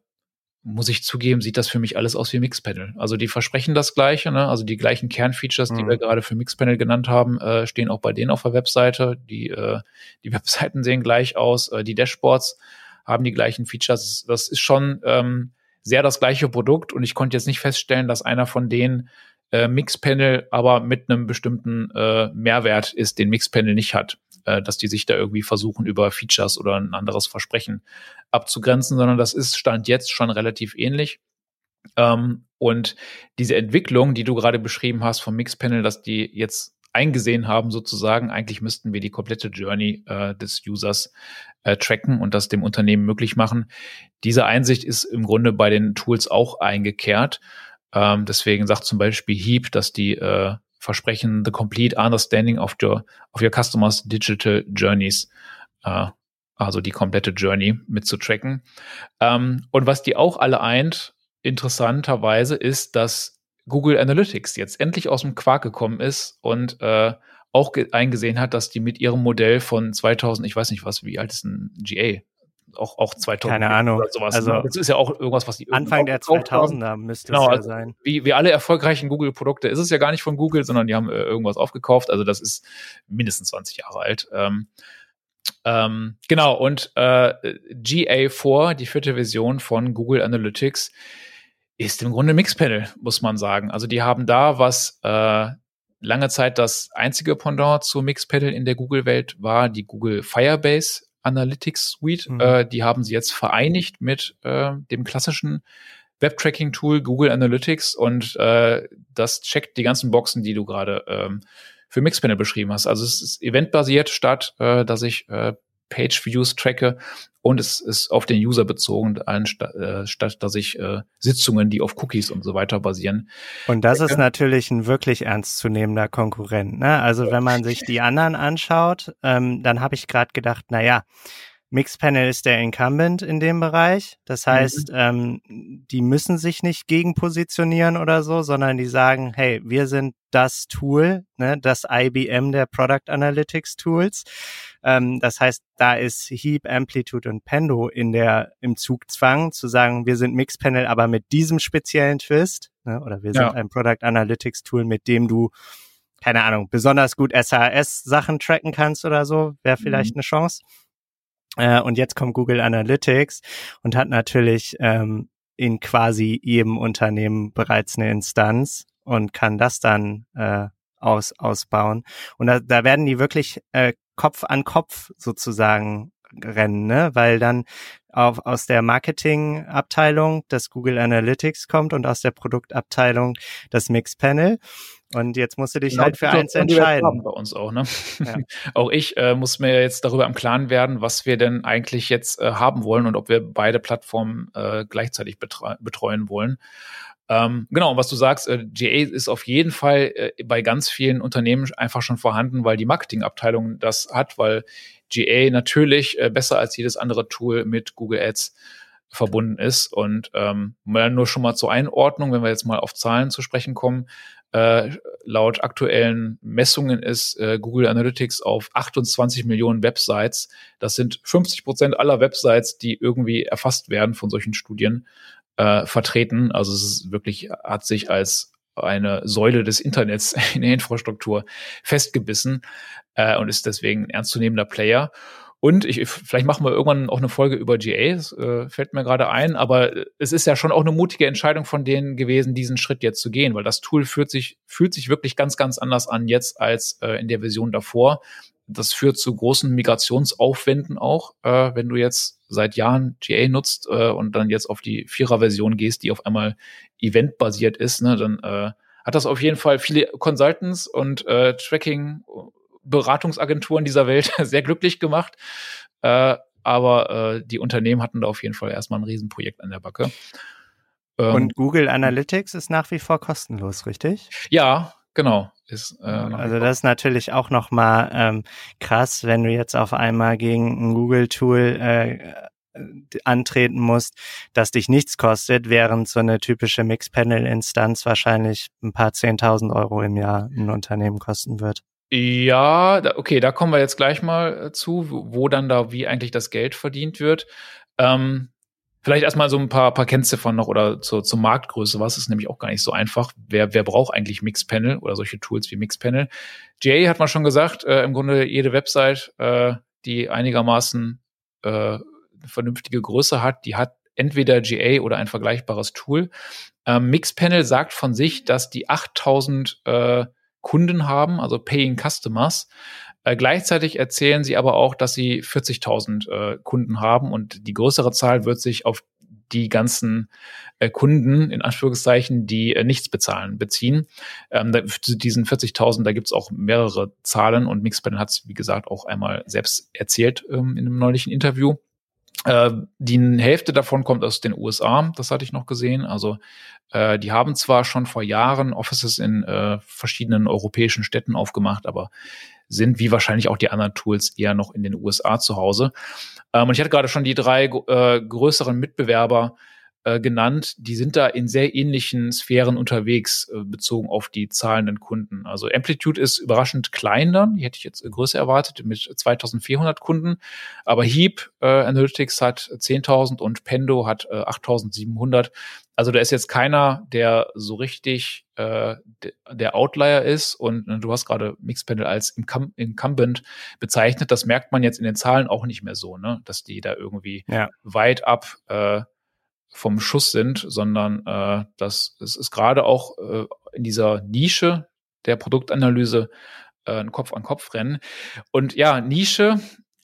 muss ich zugeben, sieht das für mich alles aus wie Mixpanel. Also die versprechen das Gleiche, ne? also die gleichen Kernfeatures, die mhm. wir gerade für Mixpanel genannt haben, äh, stehen auch bei denen auf der Webseite. Die, äh, die Webseiten sehen gleich aus, äh, die Dashboards haben die gleichen Features. Das ist schon ähm, sehr das gleiche Produkt und ich konnte jetzt nicht feststellen, dass einer von denen äh, Mixpanel aber mit einem bestimmten äh, Mehrwert ist, den Mixpanel nicht hat äh, dass die sich da irgendwie versuchen, über Features oder ein anderes Versprechen abzugrenzen, sondern das ist Stand jetzt schon relativ ähnlich. Ähm, und diese Entwicklung, die du gerade beschrieben hast vom Mixpanel, dass die jetzt eingesehen haben, sozusagen, eigentlich müssten wir die komplette Journey äh, des Users äh, tracken und das dem Unternehmen möglich machen. Diese Einsicht ist im Grunde bei den Tools auch eingekehrt. Ähm, deswegen sagt zum Beispiel Heap, dass die äh, versprechen the complete understanding of your, of your customers digital journeys, äh, also die komplette Journey mitzutracken. Ähm, und was die auch alle eint, interessanterweise, ist, dass Google Analytics jetzt endlich aus dem Quark gekommen ist und äh, auch eingesehen hat, dass die mit ihrem Modell von 2000, ich weiß nicht was, wie alt ist ein GA? Auch, auch 2000 Keine Ahnung. oder sowas. Also, ne? das ist ja auch irgendwas, was die Anfang der 2000er haben. müsste genau, es ja also sein. Wie, wie alle erfolgreichen Google-Produkte ist es ja gar nicht von Google, sondern die haben äh, irgendwas aufgekauft. Also das ist mindestens 20 Jahre alt. Ähm, ähm, genau, und äh, GA4, die vierte Version von Google Analytics, ist im Grunde Mixpanel, muss man sagen. Also die haben da, was äh, lange Zeit das einzige Pendant zu Mixpanel in der Google-Welt war, die Google Firebase Analytics Suite. Mhm. Äh, die haben sie jetzt vereinigt mit äh, dem klassischen Web-Tracking-Tool Google Analytics und äh, das checkt die ganzen Boxen, die du gerade ähm, für Mixpanel beschrieben hast. Also es ist eventbasiert statt, äh, dass ich äh, Page-Views tracke und es ist auf den User bezogen, anstatt, äh, statt dass ich äh, Sitzungen, die auf Cookies und so weiter basieren. Und das ist natürlich ein wirklich ernstzunehmender Konkurrent. Ne? Also wenn man sich die anderen anschaut, ähm, dann habe ich gerade gedacht, na ja, Mixpanel ist der Incumbent in dem Bereich. Das heißt, mhm. ähm, die müssen sich nicht gegenpositionieren oder so, sondern die sagen, hey, wir sind das Tool, ne, das IBM der Product Analytics Tools. Ähm, das heißt, da ist Heap, Amplitude und Pendo in der, im Zugzwang zu sagen, wir sind Mixpanel, aber mit diesem speziellen Twist, ne, oder wir sind ja. ein Product Analytics Tool, mit dem du keine Ahnung, besonders gut SAS-Sachen tracken kannst oder so, wäre vielleicht mhm. eine Chance. Äh, und jetzt kommt Google Analytics und hat natürlich ähm, in quasi jedem Unternehmen bereits eine Instanz und kann das dann äh, aus, ausbauen. Und da, da werden die wirklich äh, Kopf an Kopf sozusagen rennen, ne? weil dann auf, aus der Marketingabteilung das Google Analytics kommt und aus der Produktabteilung das Mixpanel. Und jetzt musst du dich genau, halt für eins entscheiden. Bei uns auch, ne? Ja. auch ich äh, muss mir jetzt darüber im Klaren werden, was wir denn eigentlich jetzt äh, haben wollen und ob wir beide Plattformen äh, gleichzeitig betreuen wollen. Ähm, genau, was du sagst, äh, GA ist auf jeden Fall äh, bei ganz vielen Unternehmen einfach schon vorhanden, weil die Marketingabteilung das hat, weil GA natürlich äh, besser als jedes andere Tool mit Google Ads verbunden ist. Und ähm, nur schon mal zur Einordnung, wenn wir jetzt mal auf Zahlen zu sprechen kommen, äh, laut aktuellen Messungen ist äh, Google Analytics auf 28 Millionen Websites. Das sind 50 Prozent aller Websites, die irgendwie erfasst werden von solchen Studien, äh, vertreten. Also es ist wirklich, hat sich als eine Säule des Internets in der Infrastruktur festgebissen äh, und ist deswegen ein ernstzunehmender Player. Und ich, vielleicht machen wir irgendwann auch eine Folge über GA, das äh, fällt mir gerade ein, aber es ist ja schon auch eine mutige Entscheidung von denen gewesen, diesen Schritt jetzt zu gehen, weil das Tool fühlt sich, fühlt sich wirklich ganz, ganz anders an jetzt als äh, in der Version davor. Das führt zu großen Migrationsaufwänden auch, äh, wenn du jetzt seit Jahren GA nutzt äh, und dann jetzt auf die Vierer-Version gehst, die auf einmal eventbasiert ist, ne, dann äh, hat das auf jeden Fall viele Consultants und äh, Tracking Beratungsagenturen dieser Welt sehr glücklich gemacht. Äh, aber äh, die Unternehmen hatten da auf jeden Fall erstmal ein Riesenprojekt an der Backe. Ähm, Und Google Analytics ist nach wie vor kostenlos, richtig? Ja, genau. Ist, äh, also das ist natürlich auch nochmal ähm, krass, wenn du jetzt auf einmal gegen ein Google-Tool äh, antreten musst, das dich nichts kostet, während so eine typische Mixpanel-Instanz wahrscheinlich ein paar zehntausend Euro im Jahr ein Unternehmen kosten wird. Ja, okay, da kommen wir jetzt gleich mal äh, zu, wo dann da wie eigentlich das Geld verdient wird. Ähm, vielleicht erstmal so ein paar, paar Kennziffern noch oder zur, zur Marktgröße. Was ist nämlich auch gar nicht so einfach. Wer, wer braucht eigentlich Mixpanel oder solche Tools wie Mixpanel? GA hat man schon gesagt, äh, im Grunde jede Website, äh, die einigermaßen äh, vernünftige Größe hat, die hat entweder GA oder ein vergleichbares Tool. Ähm, Mixpanel sagt von sich, dass die 8000 äh, Kunden haben, also Paying Customers. Äh, gleichzeitig erzählen sie aber auch, dass sie 40.000 äh, Kunden haben und die größere Zahl wird sich auf die ganzen äh, Kunden, in Anführungszeichen, die äh, nichts bezahlen, beziehen. Ähm, da, zu diesen 40.000, da gibt's auch mehrere Zahlen und Mixpanel hat es, wie gesagt, auch einmal selbst erzählt ähm, in einem neulichen Interview. Äh, die Hälfte davon kommt aus den USA, das hatte ich noch gesehen. Also äh, die haben zwar schon vor Jahren Offices in äh, verschiedenen europäischen Städten aufgemacht, aber sind wie wahrscheinlich auch die anderen Tools eher noch in den USA zu Hause. Ähm, und ich hatte gerade schon die drei äh, größeren Mitbewerber äh, genannt, die sind da in sehr ähnlichen Sphären unterwegs, äh, bezogen auf die zahlenden Kunden. Also Amplitude ist überraschend klein dann, die hätte ich jetzt größer erwartet, mit 2400 Kunden, aber Heap äh, Analytics hat 10.000 und Pendo hat äh, 8.700. Also da ist jetzt keiner, der so richtig äh, der Outlier ist und äh, du hast gerade Mixpanel als Incum Incumbent bezeichnet. Das merkt man jetzt in den Zahlen auch nicht mehr so, ne? dass die da irgendwie ja. weit ab äh, vom Schuss sind, sondern äh, das, das ist gerade auch äh, in dieser Nische der Produktanalyse äh, ein Kopf-an-Kopf-Rennen. Und ja, Nische,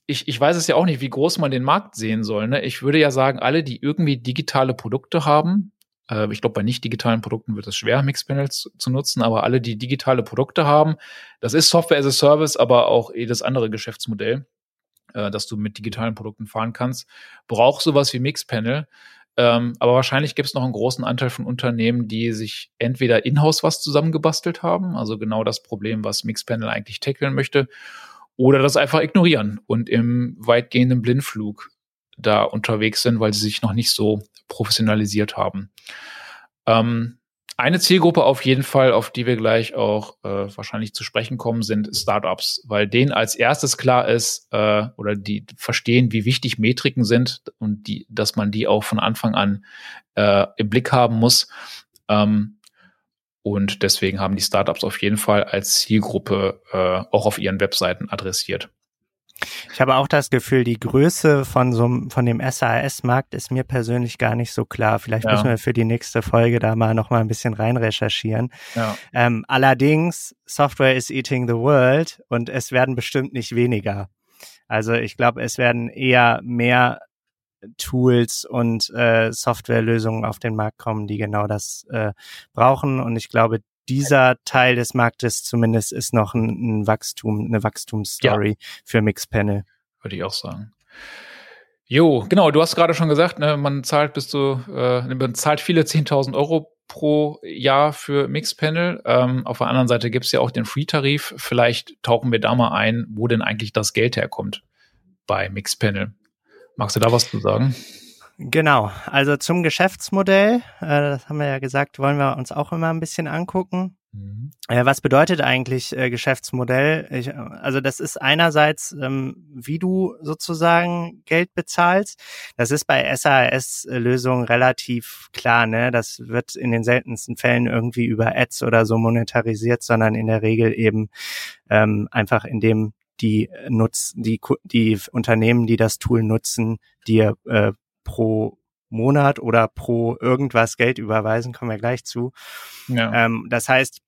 ich, ich weiß es ja auch nicht, wie groß man den Markt sehen soll. Ne? Ich würde ja sagen, alle, die irgendwie digitale Produkte haben, äh, ich glaube, bei nicht digitalen Produkten wird es schwer, Mixpanels zu, zu nutzen, aber alle, die digitale Produkte haben, das ist Software as a Service, aber auch jedes andere Geschäftsmodell, äh, dass du mit digitalen Produkten fahren kannst, braucht sowas wie Mixpanel. Ähm, aber wahrscheinlich gibt es noch einen großen Anteil von Unternehmen, die sich entweder in-house was zusammengebastelt haben, also genau das Problem, was Mixpanel eigentlich tackeln möchte, oder das einfach ignorieren und im weitgehenden Blindflug da unterwegs sind, weil sie sich noch nicht so professionalisiert haben. Ähm, eine Zielgruppe auf jeden Fall, auf die wir gleich auch äh, wahrscheinlich zu sprechen kommen, sind Startups, weil denen als erstes klar ist äh, oder die verstehen, wie wichtig Metriken sind und die, dass man die auch von Anfang an äh, im Blick haben muss. Ähm, und deswegen haben die Startups auf jeden Fall als Zielgruppe äh, auch auf ihren Webseiten adressiert. Ich habe auch das Gefühl, die Größe von so von dem SAS-Markt ist mir persönlich gar nicht so klar. Vielleicht ja. müssen wir für die nächste Folge da mal noch mal ein bisschen rein recherchieren. Ja. Ähm, allerdings, Software is eating the world und es werden bestimmt nicht weniger. Also ich glaube, es werden eher mehr Tools und äh, Softwarelösungen auf den Markt kommen, die genau das äh, brauchen. Und ich glaube, dieser Teil des Marktes zumindest ist noch ein, ein Wachstum, eine Wachstumsstory ja. für Mixpanel. Würde ich auch sagen. Jo, genau, du hast gerade schon gesagt, ne, man zahlt bis zu, äh, man zahlt viele 10.000 Euro pro Jahr für Mixpanel. Ähm, auf der anderen Seite gibt es ja auch den Free-Tarif. Vielleicht tauchen wir da mal ein, wo denn eigentlich das Geld herkommt bei Mixpanel. Magst du da was zu sagen? Genau, also zum Geschäftsmodell, äh, das haben wir ja gesagt, wollen wir uns auch immer ein bisschen angucken. Mhm. Äh, was bedeutet eigentlich äh, Geschäftsmodell? Ich, also das ist einerseits, ähm, wie du sozusagen Geld bezahlst. Das ist bei SAS-Lösungen relativ klar. Ne? Das wird in den seltensten Fällen irgendwie über Ads oder so monetarisiert, sondern in der Regel eben ähm, einfach indem die nutz, die, die Unternehmen, die das Tool nutzen, dir äh, pro Monat oder pro irgendwas Geld überweisen, kommen wir gleich zu. Ja. Ähm, das heißt,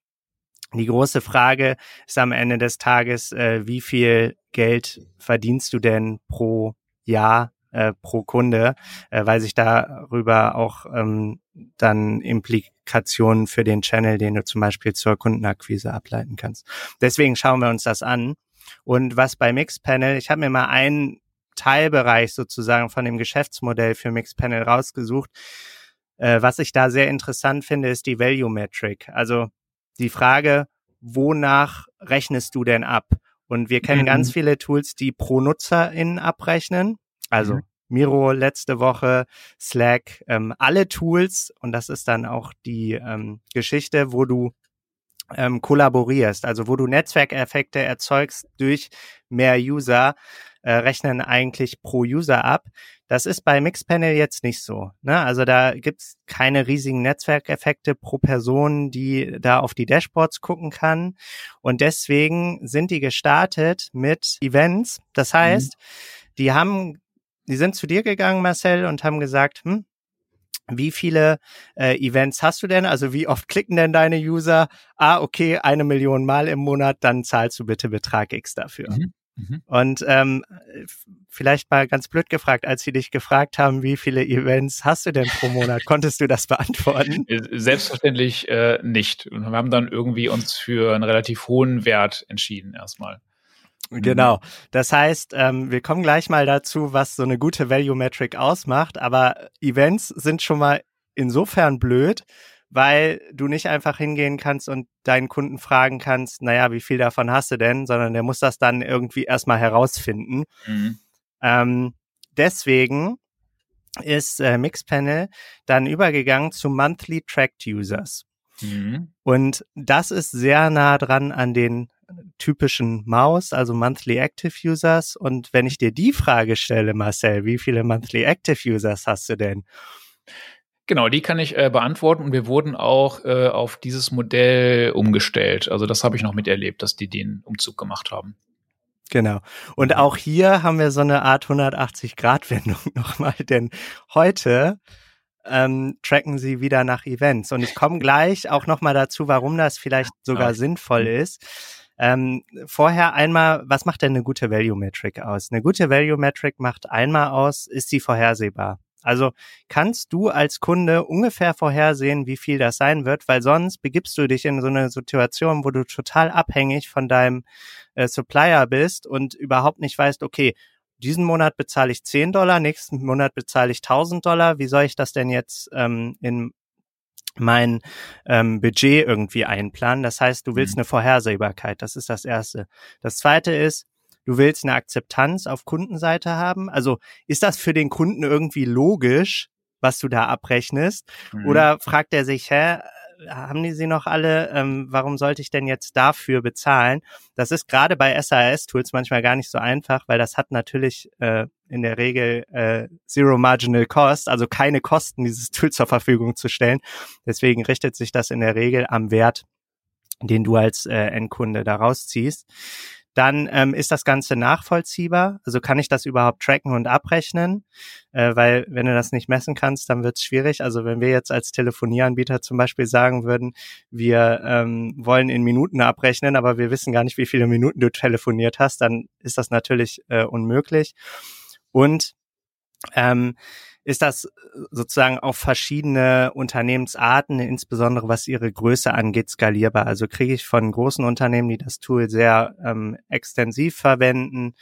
die große Frage ist am Ende des Tages, äh, wie viel Geld verdienst du denn pro Jahr, äh, pro Kunde, äh, weil sich darüber auch ähm, dann Implikationen für den Channel, den du zum Beispiel zur Kundenakquise ableiten kannst. Deswegen schauen wir uns das an. Und was bei Mixpanel, ich habe mir mal einen Teilbereich sozusagen von dem Geschäftsmodell für Mixpanel rausgesucht. Äh, was ich da sehr interessant finde, ist die Value Metric. Also die Frage, wonach rechnest du denn ab? Und wir kennen mhm. ganz viele Tools, die pro NutzerInnen abrechnen. Also mhm. Miro letzte Woche, Slack, ähm, alle Tools. Und das ist dann auch die ähm, Geschichte, wo du ähm, kollaborierst, also wo du Netzwerkeffekte erzeugst durch mehr User, äh, rechnen eigentlich pro User ab. Das ist bei Mixpanel jetzt nicht so. Ne? Also da gibt's keine riesigen Netzwerkeffekte pro Person, die da auf die Dashboards gucken kann. Und deswegen sind die gestartet mit Events. Das mhm. heißt, mhm. die haben, die sind zu dir gegangen, Marcel, und haben gesagt, hm, wie viele äh, Events hast du denn? Also wie oft klicken denn deine User? Ah, okay, eine Million Mal im Monat, dann zahlst du bitte Betrag X dafür. Mhm. Mhm. Und ähm, vielleicht mal ganz blöd gefragt, als sie dich gefragt haben, wie viele Events hast du denn pro Monat, konntest du das beantworten? Äh, selbstverständlich äh, nicht. Und wir haben dann irgendwie uns für einen relativ hohen Wert entschieden erstmal. Genau. Das heißt, ähm, wir kommen gleich mal dazu, was so eine gute Value Metric ausmacht. Aber Events sind schon mal insofern blöd, weil du nicht einfach hingehen kannst und deinen Kunden fragen kannst, naja, wie viel davon hast du denn, sondern der muss das dann irgendwie erstmal herausfinden. Mhm. Ähm, deswegen ist äh, Mixpanel dann übergegangen zu Monthly Tracked Users. Mhm. Und das ist sehr nah dran an den typischen Maus, also Monthly Active Users. Und wenn ich dir die Frage stelle, Marcel, wie viele Monthly Active Users hast du denn? Genau, die kann ich äh, beantworten und wir wurden auch äh, auf dieses Modell umgestellt. Also das habe ich noch miterlebt, dass die den Umzug gemacht haben. Genau. Und auch hier haben wir so eine Art 180-Grad-Wendung nochmal, denn heute ähm, tracken sie wieder nach Events. Und ich komme gleich auch nochmal dazu, warum das vielleicht sogar ja. sinnvoll mhm. ist. Ähm, vorher einmal, was macht denn eine gute Value Metric aus? Eine gute Value Metric macht einmal aus, ist sie vorhersehbar? Also kannst du als Kunde ungefähr vorhersehen, wie viel das sein wird, weil sonst begibst du dich in so eine Situation, wo du total abhängig von deinem äh, Supplier bist und überhaupt nicht weißt, okay, diesen Monat bezahle ich 10 Dollar, nächsten Monat bezahle ich 1000 Dollar. Wie soll ich das denn jetzt ähm, in mein ähm, Budget irgendwie einplanen? Das heißt, du willst mhm. eine Vorhersehbarkeit. Das ist das Erste. Das Zweite ist, du willst eine Akzeptanz auf Kundenseite haben. Also ist das für den Kunden irgendwie logisch, was du da abrechnest? Mhm. Oder fragt er sich, hä, haben die sie noch alle? Ähm, warum sollte ich denn jetzt dafür bezahlen? Das ist gerade bei SAS-Tools manchmal gar nicht so einfach, weil das hat natürlich äh, in der Regel äh, Zero Marginal Cost, also keine Kosten, dieses Tool zur Verfügung zu stellen. Deswegen richtet sich das in der Regel am Wert, den du als äh, Endkunde daraus ziehst dann ähm, ist das Ganze nachvollziehbar. Also kann ich das überhaupt tracken und abrechnen? Äh, weil wenn du das nicht messen kannst, dann wird es schwierig. Also wenn wir jetzt als Telefonieanbieter zum Beispiel sagen würden, wir ähm, wollen in Minuten abrechnen, aber wir wissen gar nicht, wie viele Minuten du telefoniert hast, dann ist das natürlich äh, unmöglich. Und ähm, ist das äh, sozusagen auf verschiedene Unternehmensarten, insbesondere was ihre Größe angeht, skalierbar. Also kriege ich von großen Unternehmen, die das Tool sehr ähm, extensiv verwenden,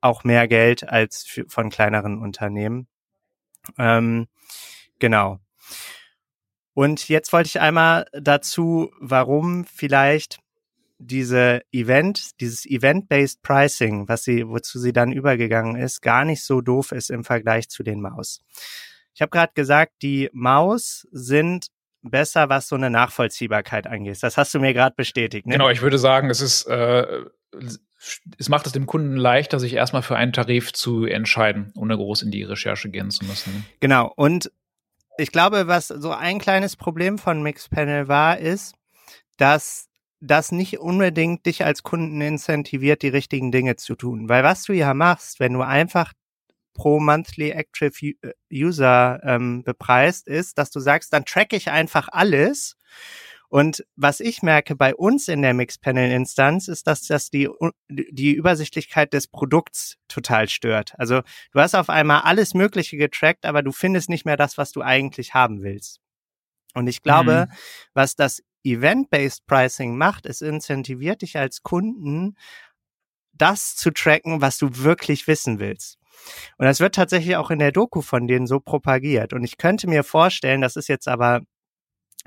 auch mehr Geld als für, von kleineren Unternehmen. Ähm, genau. Und jetzt wollte ich einmal dazu, warum vielleicht diese Event, dieses Event-based Pricing, was sie, wozu sie dann übergegangen ist, gar nicht so doof ist im Vergleich zu den Maus. Ich habe gerade gesagt, die Maus sind besser, was so eine Nachvollziehbarkeit angeht. Das hast du mir gerade bestätigt. Ne? Genau, ich würde sagen, es ist, äh, es macht es dem Kunden leichter, sich erstmal für einen Tarif zu entscheiden, ohne groß in die Recherche gehen zu müssen. Genau. Und ich glaube, was so ein kleines Problem von Mixpanel war, ist, dass das nicht unbedingt dich als Kunden incentiviert, die richtigen Dinge zu tun. Weil was du ja machst, wenn du einfach pro Monthly Active äh, User ähm, bepreist, ist, dass du sagst, dann track ich einfach alles. Und was ich merke bei uns in der Mixpanel-Instanz ist, dass das die, die Übersichtlichkeit des Produkts total stört. Also du hast auf einmal alles Mögliche getrackt, aber du findest nicht mehr das, was du eigentlich haben willst. Und ich glaube, mhm. was das Event-Based Pricing macht, es incentiviert dich als Kunden, das zu tracken, was du wirklich wissen willst. Und das wird tatsächlich auch in der Doku von denen so propagiert. Und ich könnte mir vorstellen, das ist jetzt aber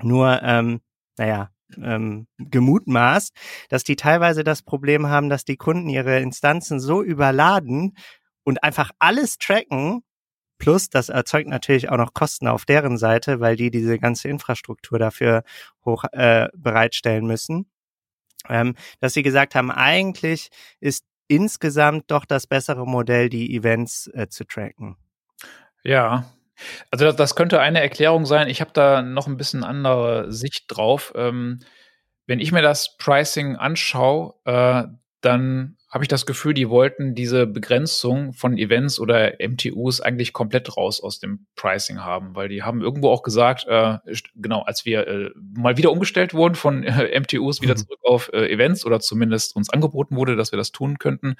nur, ähm, naja, ähm, gemutmaßt, dass die teilweise das Problem haben, dass die Kunden ihre Instanzen so überladen und einfach alles tracken. Plus, das erzeugt natürlich auch noch Kosten auf deren Seite, weil die diese ganze Infrastruktur dafür hoch äh, bereitstellen müssen. Ähm, dass sie gesagt haben, eigentlich ist insgesamt doch das bessere Modell, die Events äh, zu tracken. Ja, also das, das, könnte eine Erklärung sein. Ich habe da noch ein bisschen andere Sicht drauf. Ähm, wenn ich mir das Pricing anschaue, äh, dann habe ich das Gefühl, die wollten diese Begrenzung von Events oder MTUs eigentlich komplett raus aus dem Pricing haben, weil die haben irgendwo auch gesagt, äh, genau, als wir äh, mal wieder umgestellt wurden von äh, MTUs wieder mhm. zurück auf äh, Events oder zumindest uns angeboten wurde, dass wir das tun könnten,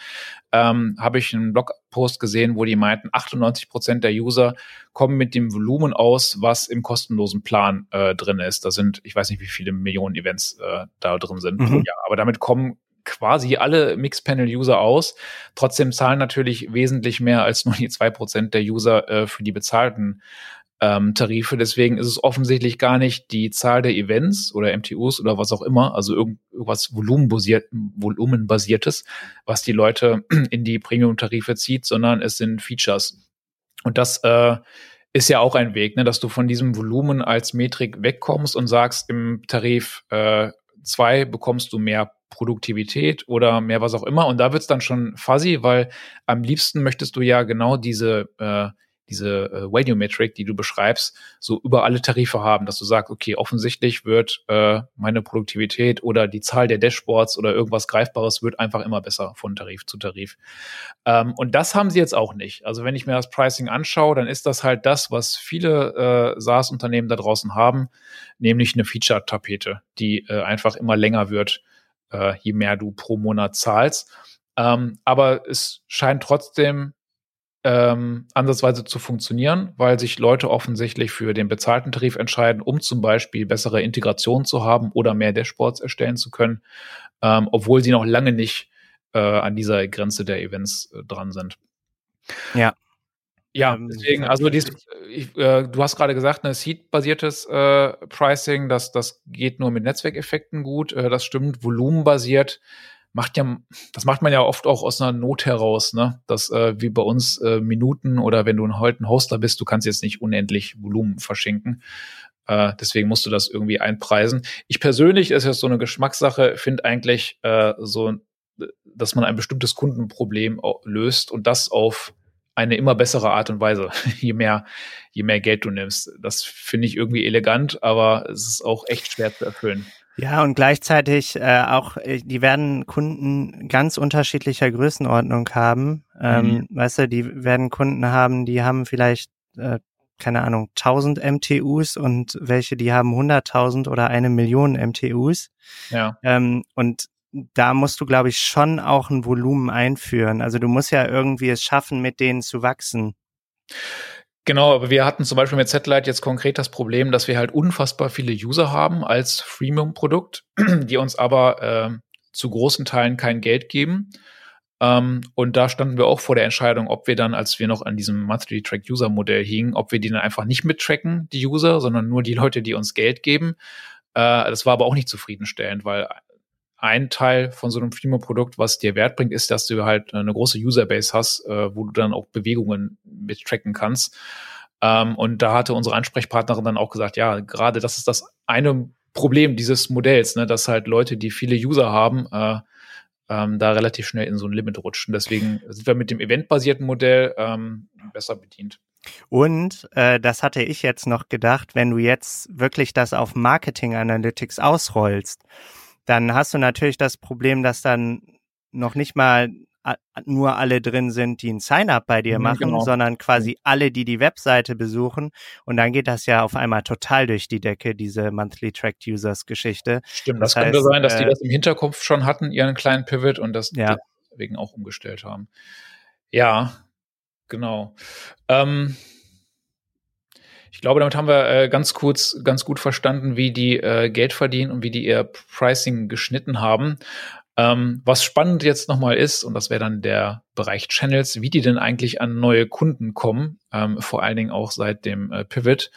ähm, habe ich einen Blogpost gesehen, wo die meinten, 98 Prozent der User kommen mit dem Volumen aus, was im kostenlosen Plan äh, drin ist. Da sind, ich weiß nicht, wie viele Millionen Events äh, da drin sind mhm. pro Jahr, aber damit kommen quasi alle Mixpanel-User aus. Trotzdem zahlen natürlich wesentlich mehr als nur die zwei Prozent der User äh, für die bezahlten ähm, Tarife. Deswegen ist es offensichtlich gar nicht die Zahl der Events oder MTUs oder was auch immer, also irgendwas Volumenbasiert, Volumenbasiertes, was die Leute in die Premium-Tarife zieht, sondern es sind Features. Und das äh, ist ja auch ein Weg, ne, dass du von diesem Volumen als Metrik wegkommst und sagst, im Tarif äh, 2 bekommst du mehr Produktivität oder mehr was auch immer. Und da wird's dann schon fuzzy, weil am liebsten möchtest du ja genau diese, äh, diese äh, Radiometric, die du beschreibst, so über alle Tarife haben, dass du sagst, okay, offensichtlich wird äh, meine Produktivität oder die Zahl der Dashboards oder irgendwas Greifbares wird einfach immer besser von Tarif zu Tarif. Ähm, und das haben sie jetzt auch nicht. Also wenn ich mir das Pricing anschaue, dann ist das halt das, was viele äh, SaaS-Unternehmen da draußen haben, nämlich eine Feature-Tapete, die äh, einfach immer länger wird äh, je mehr du pro Monat zahlst. Ähm, aber es scheint trotzdem ähm, ansatzweise zu funktionieren, weil sich Leute offensichtlich für den bezahlten Tarif entscheiden, um zum Beispiel bessere Integration zu haben oder mehr Dashboards erstellen zu können, ähm, obwohl sie noch lange nicht äh, an dieser Grenze der Events äh, dran sind. Ja, ja, ähm, deswegen, also dies, ich, äh, du hast gerade gesagt, ein Seed-basiertes äh, Pricing, das, das geht nur mit Netzwerkeffekten gut. Äh, das stimmt, volumenbasiert macht ja, das macht man ja oft auch aus einer Not heraus, ne? Das äh, wie bei uns äh, Minuten oder wenn du heute ein Hoster bist, du kannst jetzt nicht unendlich Volumen verschenken. Äh, deswegen musst du das irgendwie einpreisen. Ich persönlich ist jetzt so eine Geschmackssache, finde eigentlich äh, so, dass man ein bestimmtes Kundenproblem löst und das auf eine immer bessere Art und Weise, je mehr, je mehr Geld du nimmst. Das finde ich irgendwie elegant, aber es ist auch echt schwer zu erfüllen. Ja, und gleichzeitig äh, auch, äh, die werden Kunden ganz unterschiedlicher Größenordnung haben. Ähm, mhm. Weißt du, die werden Kunden haben, die haben vielleicht, äh, keine Ahnung, 1000 MTUs und welche, die haben 100.000 oder eine Million MTUs. Ja. Ähm, und da musst du, glaube ich, schon auch ein Volumen einführen. Also du musst ja irgendwie es schaffen, mit denen zu wachsen. Genau, aber wir hatten zum Beispiel mit Satellite jetzt konkret das Problem, dass wir halt unfassbar viele User haben als Freemium-Produkt, die uns aber äh, zu großen Teilen kein Geld geben. Ähm, und da standen wir auch vor der Entscheidung, ob wir dann, als wir noch an diesem Monthly Track User Modell hingen, ob wir die dann einfach nicht mittracken, die User, sondern nur die Leute, die uns Geld geben. Äh, das war aber auch nicht zufriedenstellend, weil ein Teil von so einem Freemium-Produkt, was dir Wert bringt, ist, dass du halt eine große Userbase hast, äh, wo du dann auch Bewegungen mit tracken kannst. Ähm, und da hatte unsere Ansprechpartnerin dann auch gesagt, ja, gerade das ist das eine Problem dieses Modells, ne, dass halt Leute, die viele User haben, äh, ähm, da relativ schnell in so ein Limit rutschen. Deswegen sind wir mit dem eventbasierten Modell ähm, besser bedient. Und äh, das hatte ich jetzt noch gedacht, wenn du jetzt wirklich das auf Marketing Analytics ausrollst, dann hast du natürlich das Problem, dass dann noch nicht mal nur alle drin sind, die ein Sign-up bei dir mhm, machen, genau. sondern quasi alle, die die Webseite besuchen. Und dann geht das ja auf einmal total durch die Decke, diese Monthly Tracked Users Geschichte. Stimmt, das, das könnte heißt, sein, dass äh, die das im Hinterkopf schon hatten, ihren kleinen Pivot und das ja. deswegen auch umgestellt haben. Ja, genau. Ähm, ich glaube, damit haben wir äh, ganz kurz, ganz gut verstanden, wie die äh, Geld verdienen und wie die ihr Pricing geschnitten haben. Ähm, was spannend jetzt nochmal ist, und das wäre dann der Bereich Channels, wie die denn eigentlich an neue Kunden kommen, ähm, vor allen Dingen auch seit dem äh, Pivot.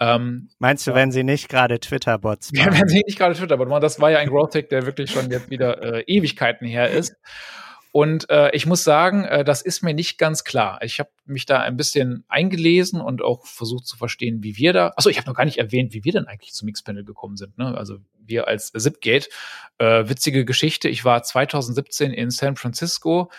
Ähm, Meinst du, wenn sie nicht gerade Twitter-Bots machen? Ja, wenn sie nicht gerade Twitter-Bots machen. Das war ja ein Growth-Tech, der wirklich schon jetzt wieder äh, Ewigkeiten her ist. Und äh, ich muss sagen, äh, das ist mir nicht ganz klar. Ich habe mich da ein bisschen eingelesen und auch versucht zu verstehen, wie wir da. Achso, ich habe noch gar nicht erwähnt, wie wir denn eigentlich zum Mixpanel gekommen sind. Ne? Also wir als Zipgate. Äh, witzige Geschichte. Ich war 2017 in San Francisco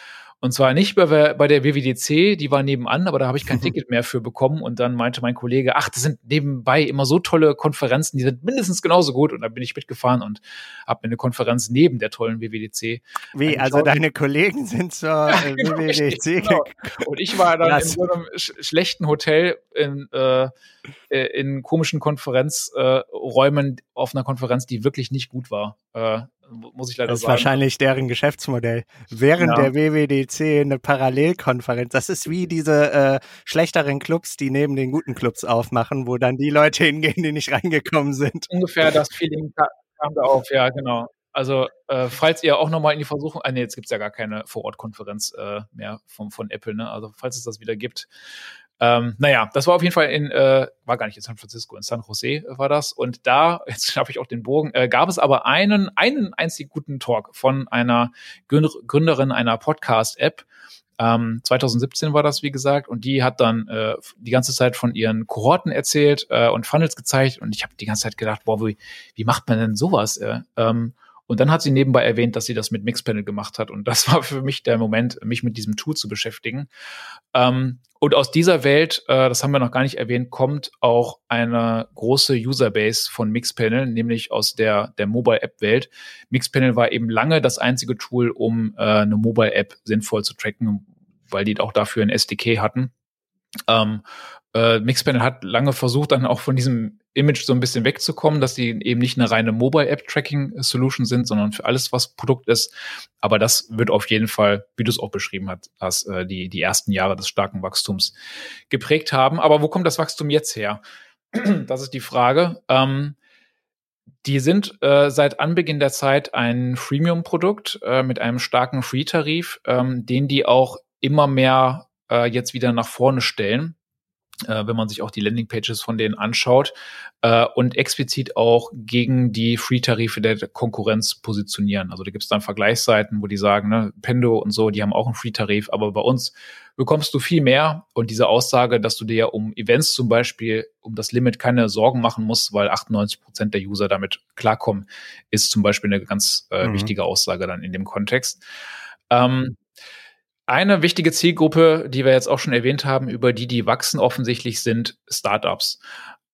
und zwar nicht bei, bei der WWDC, die war nebenan, aber da habe ich kein Ticket mehr für bekommen. Und dann meinte mein Kollege, ach, das sind nebenbei immer so tolle Konferenzen, die sind mindestens genauso gut. Und dann bin ich mitgefahren und habe mir eine Konferenz neben der tollen WWDC. Wie, also deine Kollegen sind zur äh, WWDC genau. Und ich war dann das. in so einem sch schlechten Hotel in, äh, äh, in komischen Konferenzräumen äh, auf einer Konferenz, die wirklich nicht gut war. Äh, muss ich leider sagen. Das ist wahrscheinlich deren Geschäftsmodell. Während ja. der WWDC eine Parallelkonferenz. Das ist wie diese äh, schlechteren Clubs, die neben den guten Clubs aufmachen, wo dann die Leute hingehen, die nicht reingekommen sind. Ungefähr das Feeling kam da auf, ja, genau. Also, äh, falls ihr auch nochmal in die Versuchung, ah, nee, jetzt gibt's ja gar keine Vorortkonferenz äh, mehr vom, von Apple, ne? Also, falls es das wieder gibt, ähm, naja, das war auf jeden Fall in, äh, war gar nicht in San Francisco, in San Jose war das. Und da, jetzt habe ich auch den Bogen, äh, gab es aber einen, einen einzig guten Talk von einer Gründerin einer Podcast-App. Ähm, 2017 war das, wie gesagt, und die hat dann äh, die ganze Zeit von ihren Kohorten erzählt äh, und Funnels gezeigt. Und ich habe die ganze Zeit gedacht, boah, wie, wie macht man denn sowas? Äh? Ähm, und dann hat sie nebenbei erwähnt, dass sie das mit Mixpanel gemacht hat. Und das war für mich der Moment, mich mit diesem Tool zu beschäftigen. Ähm, und aus dieser Welt, äh, das haben wir noch gar nicht erwähnt, kommt auch eine große Userbase von Mixpanel, nämlich aus der, der Mobile-App-Welt. Mixpanel war eben lange das einzige Tool, um äh, eine Mobile-App sinnvoll zu tracken, weil die auch dafür ein SDK hatten. Ähm, äh, Mixpanel hat lange versucht, dann auch von diesem Image so ein bisschen wegzukommen, dass die eben nicht eine reine Mobile-App-Tracking-Solution sind, sondern für alles, was Produkt ist. Aber das wird auf jeden Fall, wie du es auch beschrieben hast, äh, die, die ersten Jahre des starken Wachstums geprägt haben. Aber wo kommt das Wachstum jetzt her? das ist die Frage. Ähm, die sind äh, seit Anbeginn der Zeit ein Freemium-Produkt äh, mit einem starken Free-Tarif, ähm, den die auch immer mehr äh, jetzt wieder nach vorne stellen äh, wenn man sich auch die Landingpages von denen anschaut äh, und explizit auch gegen die Free-Tarife der Konkurrenz positionieren. Also da gibt es dann Vergleichsseiten, wo die sagen, ne, Pendo und so, die haben auch einen Free-Tarif, aber bei uns bekommst du viel mehr. Und diese Aussage, dass du dir ja um Events zum Beispiel, um das Limit keine Sorgen machen musst, weil 98 Prozent der User damit klarkommen, ist zum Beispiel eine ganz äh, mhm. wichtige Aussage dann in dem Kontext. Ähm, eine wichtige Zielgruppe, die wir jetzt auch schon erwähnt haben, über die die wachsen offensichtlich, sind Startups.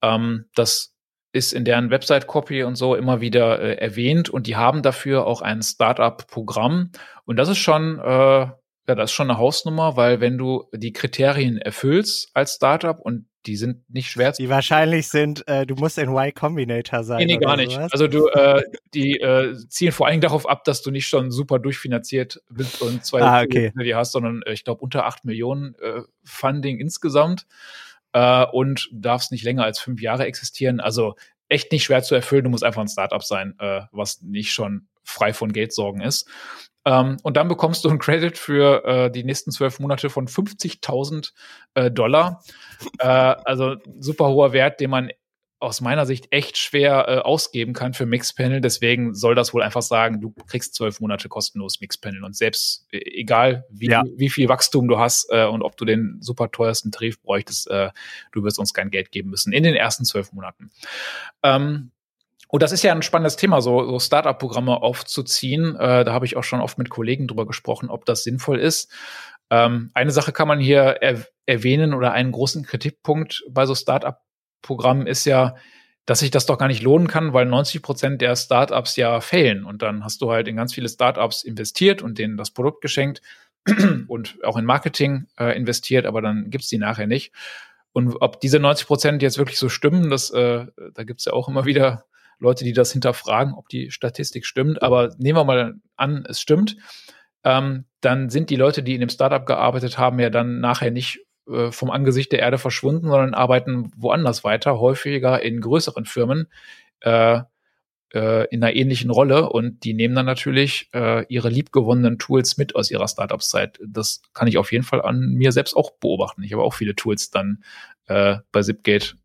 Ähm, das ist in deren Website-Copy und so immer wieder äh, erwähnt und die haben dafür auch ein Startup-Programm. Und das ist schon, äh, ja, das ist schon eine Hausnummer, weil wenn du die Kriterien erfüllst als Startup und die sind nicht schwer zu. Die wahrscheinlich sind, äh, du musst in Y Combinator sein. Nee, nee gar nicht. Also du, äh, die äh, zielen vor allen Dingen darauf ab, dass du nicht schon super durchfinanziert bist und zwei ah, okay. die hast, sondern äh, ich glaube unter acht Millionen äh, Funding insgesamt äh, und darfst nicht länger als fünf Jahre existieren. Also echt nicht schwer zu erfüllen. Du musst einfach ein Startup sein, äh, was nicht schon frei von Geldsorgen ist. Ähm, und dann bekommst du einen Credit für äh, die nächsten zwölf Monate von 50.000 äh, Dollar. äh, also super hoher Wert, den man aus meiner Sicht echt schwer äh, ausgeben kann für Mixpanel. Deswegen soll das wohl einfach sagen, du kriegst zwölf Monate kostenlos Mixpanel. Und selbst äh, egal, wie, ja. wie viel Wachstum du hast äh, und ob du den super teuersten Tarif bräuchtest, äh, du wirst uns kein Geld geben müssen in den ersten zwölf Monaten. Ähm, und das ist ja ein spannendes Thema, so, so Startup-Programme aufzuziehen. Äh, da habe ich auch schon oft mit Kollegen drüber gesprochen, ob das sinnvoll ist. Ähm, eine Sache kann man hier er erwähnen oder einen großen Kritikpunkt bei so Startup-Programmen ist ja, dass sich das doch gar nicht lohnen kann, weil 90 Prozent der Startups ja fehlen. Und dann hast du halt in ganz viele Startups investiert und denen das Produkt geschenkt und auch in Marketing äh, investiert, aber dann gibt's die nachher nicht. Und ob diese 90 Prozent jetzt wirklich so stimmen, das, äh, da gibt's ja auch immer wieder Leute, die das hinterfragen, ob die Statistik stimmt. Aber nehmen wir mal an, es stimmt. Ähm, dann sind die Leute, die in dem Startup gearbeitet haben, ja dann nachher nicht äh, vom Angesicht der Erde verschwunden, sondern arbeiten woanders weiter, häufiger in größeren Firmen äh, äh, in einer ähnlichen Rolle und die nehmen dann natürlich äh, ihre liebgewonnenen Tools mit aus ihrer Startup-Zeit. Das kann ich auf jeden Fall an mir selbst auch beobachten. Ich habe auch viele Tools dann äh, bei Zipgate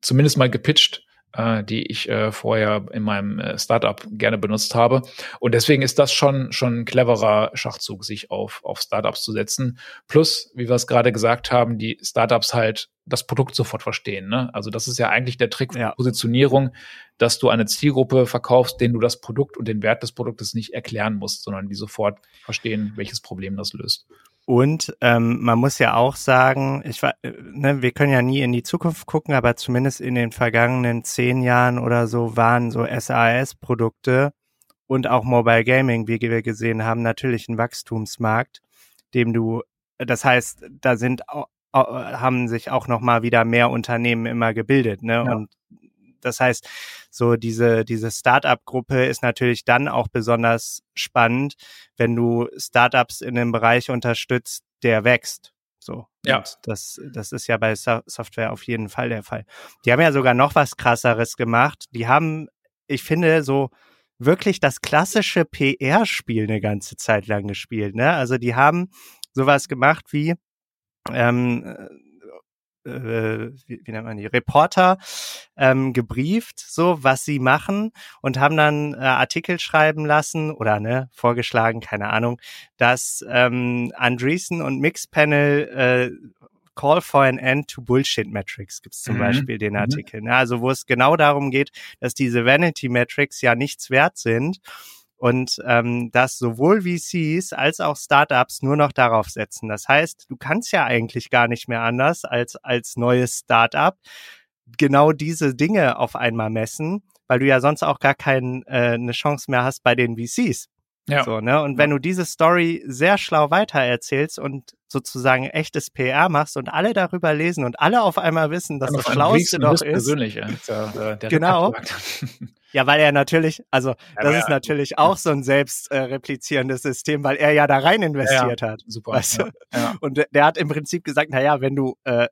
zumindest mal gepitcht äh, die ich äh, vorher in meinem äh, Startup gerne benutzt habe. Und deswegen ist das schon schon ein cleverer Schachzug, sich auf auf Startups zu setzen. Plus, wie wir es gerade gesagt haben, die Startups halt das Produkt sofort verstehen. Ne? Also das ist ja eigentlich der Trick ja. Positionierung, dass du eine Zielgruppe verkaufst, denen du das Produkt und den Wert des Produktes nicht erklären musst, sondern die sofort verstehen, welches Problem das löst. Und ähm, man muss ja auch sagen, ich war, äh, ne, wir können ja nie in die Zukunft gucken, aber zumindest in den vergangenen zehn Jahren oder so waren so SAS-Produkte und auch Mobile Gaming, wie wir gesehen haben, natürlich ein Wachstumsmarkt, dem du, das heißt, da sind haben sich auch noch mal wieder mehr Unternehmen immer gebildet, ne? Ja. Und das heißt, so diese, diese Startup-Gruppe ist natürlich dann auch besonders spannend, wenn du Startups in einem Bereich unterstützt, der wächst. So. Ja. Und das, das ist ja bei so Software auf jeden Fall der Fall. Die haben ja sogar noch was krasseres gemacht. Die haben, ich finde, so wirklich das klassische PR-Spiel eine ganze Zeit lang gespielt. Ne? Also die haben sowas gemacht wie, ähm, äh, wie, wie nennt man die, Reporter ähm, gebrieft, so was sie machen und haben dann äh, Artikel schreiben lassen oder ne, vorgeschlagen, keine Ahnung, dass ähm, Andreessen und Mixpanel äh, Call for an End to Bullshit Metrics gibt es zum mhm. Beispiel den mhm. Artikel. Ne? Also wo es genau darum geht, dass diese Vanity Metrics ja nichts wert sind und ähm, dass sowohl VCs als auch Startups nur noch darauf setzen. Das heißt, du kannst ja eigentlich gar nicht mehr anders als als neues Startup genau diese Dinge auf einmal messen, weil du ja sonst auch gar keine äh, eine Chance mehr hast bei den VCs. Ja. So, ne? Und wenn du diese Story sehr schlau weitererzählst und sozusagen echtes PR machst und alle darüber lesen und alle auf einmal wissen, dass das Schlauste doch ist. Persönlich, ja. Der, der genau. Ja, weil er natürlich, also ja, das ist natürlich auch so ein selbst äh, replizierendes System, weil er ja da rein investiert ja, hat. Super. Weißt du? ja, Und der hat im Prinzip gesagt, na ja, wenn du äh,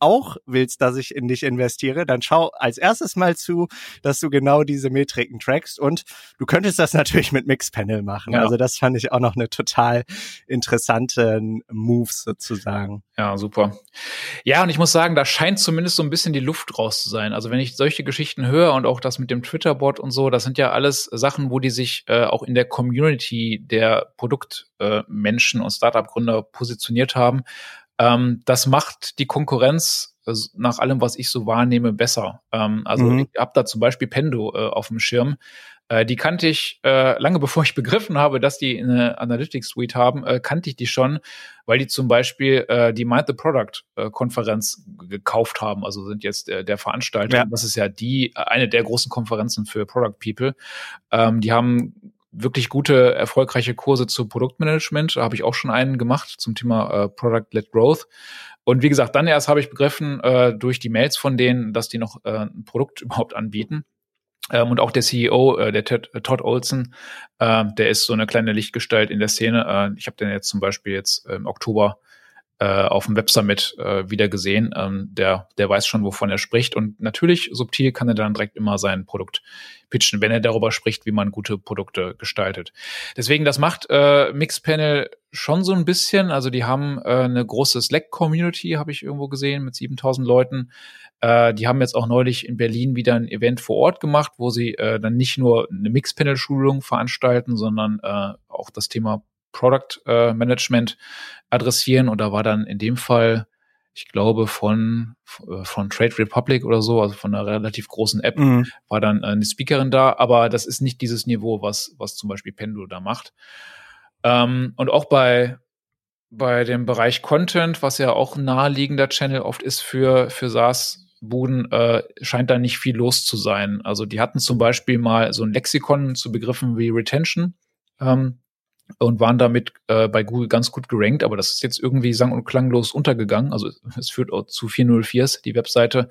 auch willst, dass ich in dich investiere, dann schau als erstes mal zu, dass du genau diese Metriken trackst und du könntest das natürlich mit Mixpanel machen. Ja. Also das fand ich auch noch eine total interessante Move sozusagen. Ja, super. Ja, und ich muss sagen, da scheint zumindest so ein bisschen die Luft raus zu sein. Also wenn ich solche Geschichten höre und auch das mit dem Twitter-Bot und so, das sind ja alles Sachen, wo die sich äh, auch in der Community der Produktmenschen äh, und Startup-Gründer positioniert haben. Ähm, das macht die Konkurrenz also nach allem, was ich so wahrnehme, besser. Ähm, also mhm. ich habe da zum Beispiel Pendo äh, auf dem Schirm. Äh, die kannte ich äh, lange bevor ich begriffen habe, dass die eine Analytics Suite haben, äh, kannte ich die schon, weil die zum Beispiel äh, die Mind the Product äh, Konferenz gekauft haben. Also sind jetzt äh, der Veranstalter. Ja. Das ist ja die eine der großen Konferenzen für Product People. Ähm, die haben wirklich gute, erfolgreiche Kurse zu Produktmanagement. Da habe ich auch schon einen gemacht zum Thema äh, Product-led Growth. Und wie gesagt, dann erst habe ich begriffen äh, durch die Mails von denen, dass die noch äh, ein Produkt überhaupt anbieten. Ähm, und auch der CEO, äh, der Ted, äh, Todd Olson, äh, der ist so eine kleine Lichtgestalt in der Szene. Äh, ich habe den jetzt zum Beispiel jetzt im Oktober äh, auf dem Web Summit äh, wieder gesehen. Ähm, der, der weiß schon, wovon er spricht. Und natürlich, subtil kann er dann direkt immer sein Produkt pitchen, wenn er darüber spricht, wie man gute Produkte gestaltet. Deswegen, das macht äh, Mixpanel schon so ein bisschen. Also die haben äh, eine große Slack-Community, habe ich irgendwo gesehen, mit 7000 Leuten. Äh, die haben jetzt auch neulich in Berlin wieder ein Event vor Ort gemacht, wo sie äh, dann nicht nur eine Mixpanel-Schulung veranstalten, sondern äh, auch das Thema Product äh, Management adressieren. Und da war dann in dem Fall, ich glaube, von, äh, von Trade Republic oder so, also von einer relativ großen App, mhm. war dann eine Speakerin da. Aber das ist nicht dieses Niveau, was, was zum Beispiel Pendu da macht. Ähm, und auch bei, bei dem Bereich Content, was ja auch ein naheliegender Channel oft ist für, für SaaS, Buden äh, scheint da nicht viel los zu sein. Also die hatten zum Beispiel mal so ein Lexikon zu Begriffen wie Retention. Ähm, und waren damit äh, bei Google ganz gut gerankt, aber das ist jetzt irgendwie sang- und klanglos untergegangen. Also es führt auch zu 404s, die Webseite.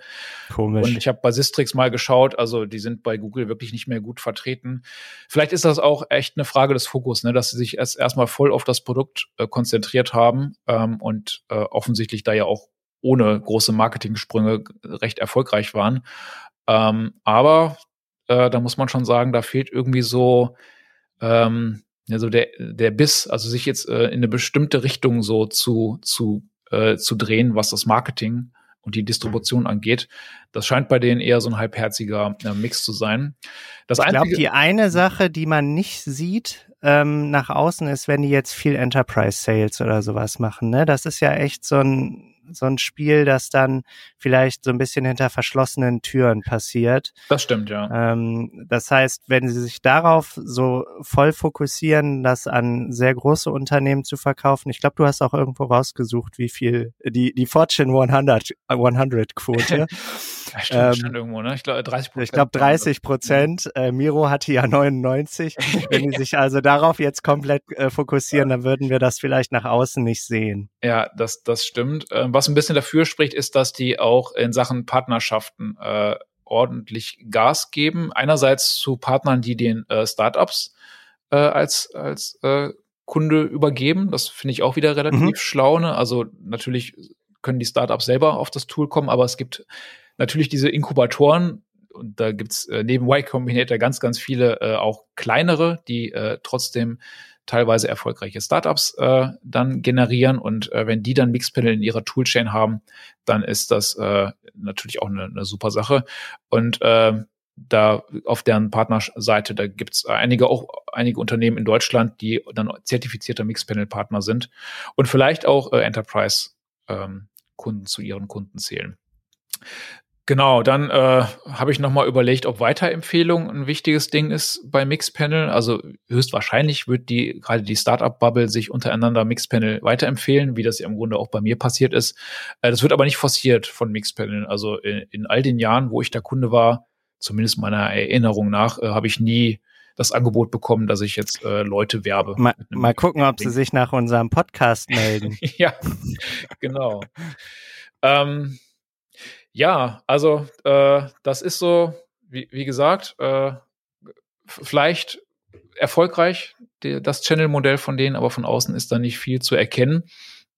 Komisch. Und ich habe bei Sistrix mal geschaut, also die sind bei Google wirklich nicht mehr gut vertreten. Vielleicht ist das auch echt eine Frage des Fokus, ne, dass sie sich erst erstmal voll auf das Produkt äh, konzentriert haben ähm, und äh, offensichtlich da ja auch ohne große Marketingsprünge recht erfolgreich waren. Ähm, aber äh, da muss man schon sagen, da fehlt irgendwie so ähm, also der, der Biss, also sich jetzt äh, in eine bestimmte Richtung so zu, zu, äh, zu drehen, was das Marketing und die Distribution angeht. Das scheint bei denen eher so ein halbherziger äh, Mix zu sein. Das ich glaube, die eine Sache, die man nicht sieht ähm, nach außen, ist, wenn die jetzt viel Enterprise Sales oder sowas machen. Ne? Das ist ja echt so ein so ein Spiel, das dann vielleicht so ein bisschen hinter verschlossenen Türen passiert. Das stimmt, ja. Ähm, das heißt, wenn Sie sich darauf so voll fokussieren, das an sehr große Unternehmen zu verkaufen, ich glaube, du hast auch irgendwo rausgesucht, wie viel die, die Fortune 100, 100 Quote. stimmt, ähm, irgendwo, ne? Ich glaube, 30 Prozent. Ich glaube, 30 Prozent. Äh, Miro hatte ja 99. wenn die sich also darauf jetzt komplett äh, fokussieren, dann würden wir das vielleicht nach außen nicht sehen. Ja, das, das stimmt. Ähm, was ein bisschen dafür spricht, ist, dass die auch in Sachen Partnerschaften äh, ordentlich Gas geben. Einerseits zu Partnern, die den äh, Startups äh, als, als äh, Kunde übergeben. Das finde ich auch wieder relativ mhm. schlau. Ne? Also natürlich können die Startups selber auf das Tool kommen, aber es gibt natürlich diese Inkubatoren, und da gibt's äh, neben Y Combinator ganz, ganz viele äh, auch kleinere, die äh, trotzdem teilweise erfolgreiche Startups äh, dann generieren. Und äh, wenn die dann Mixpanel in ihrer Toolchain haben, dann ist das äh, natürlich auch eine, eine super Sache. Und äh, da auf deren Partnerseite, da gibt's einige auch einige Unternehmen in Deutschland, die dann zertifizierte Mixpanel-Partner sind und vielleicht auch äh, Enterprise-Kunden ähm, zu ihren Kunden zählen. Genau, dann äh, habe ich nochmal überlegt, ob Weiterempfehlung ein wichtiges Ding ist bei Mixpanel. Also höchstwahrscheinlich wird die gerade die Startup-Bubble sich untereinander Mixpanel weiterempfehlen, wie das ja im Grunde auch bei mir passiert ist. Äh, das wird aber nicht forciert von Mixpanel. Also in, in, all den Jahren, wo ich da Kunde war, zumindest meiner Erinnerung nach, äh, habe ich nie das Angebot bekommen, dass ich jetzt äh, Leute werbe. Mal, mal gucken, ob sie sich nach unserem Podcast melden. ja, genau. ähm, ja, also äh, das ist so, wie, wie gesagt, äh, vielleicht erfolgreich, die, das Channel-Modell von denen, aber von außen ist da nicht viel zu erkennen.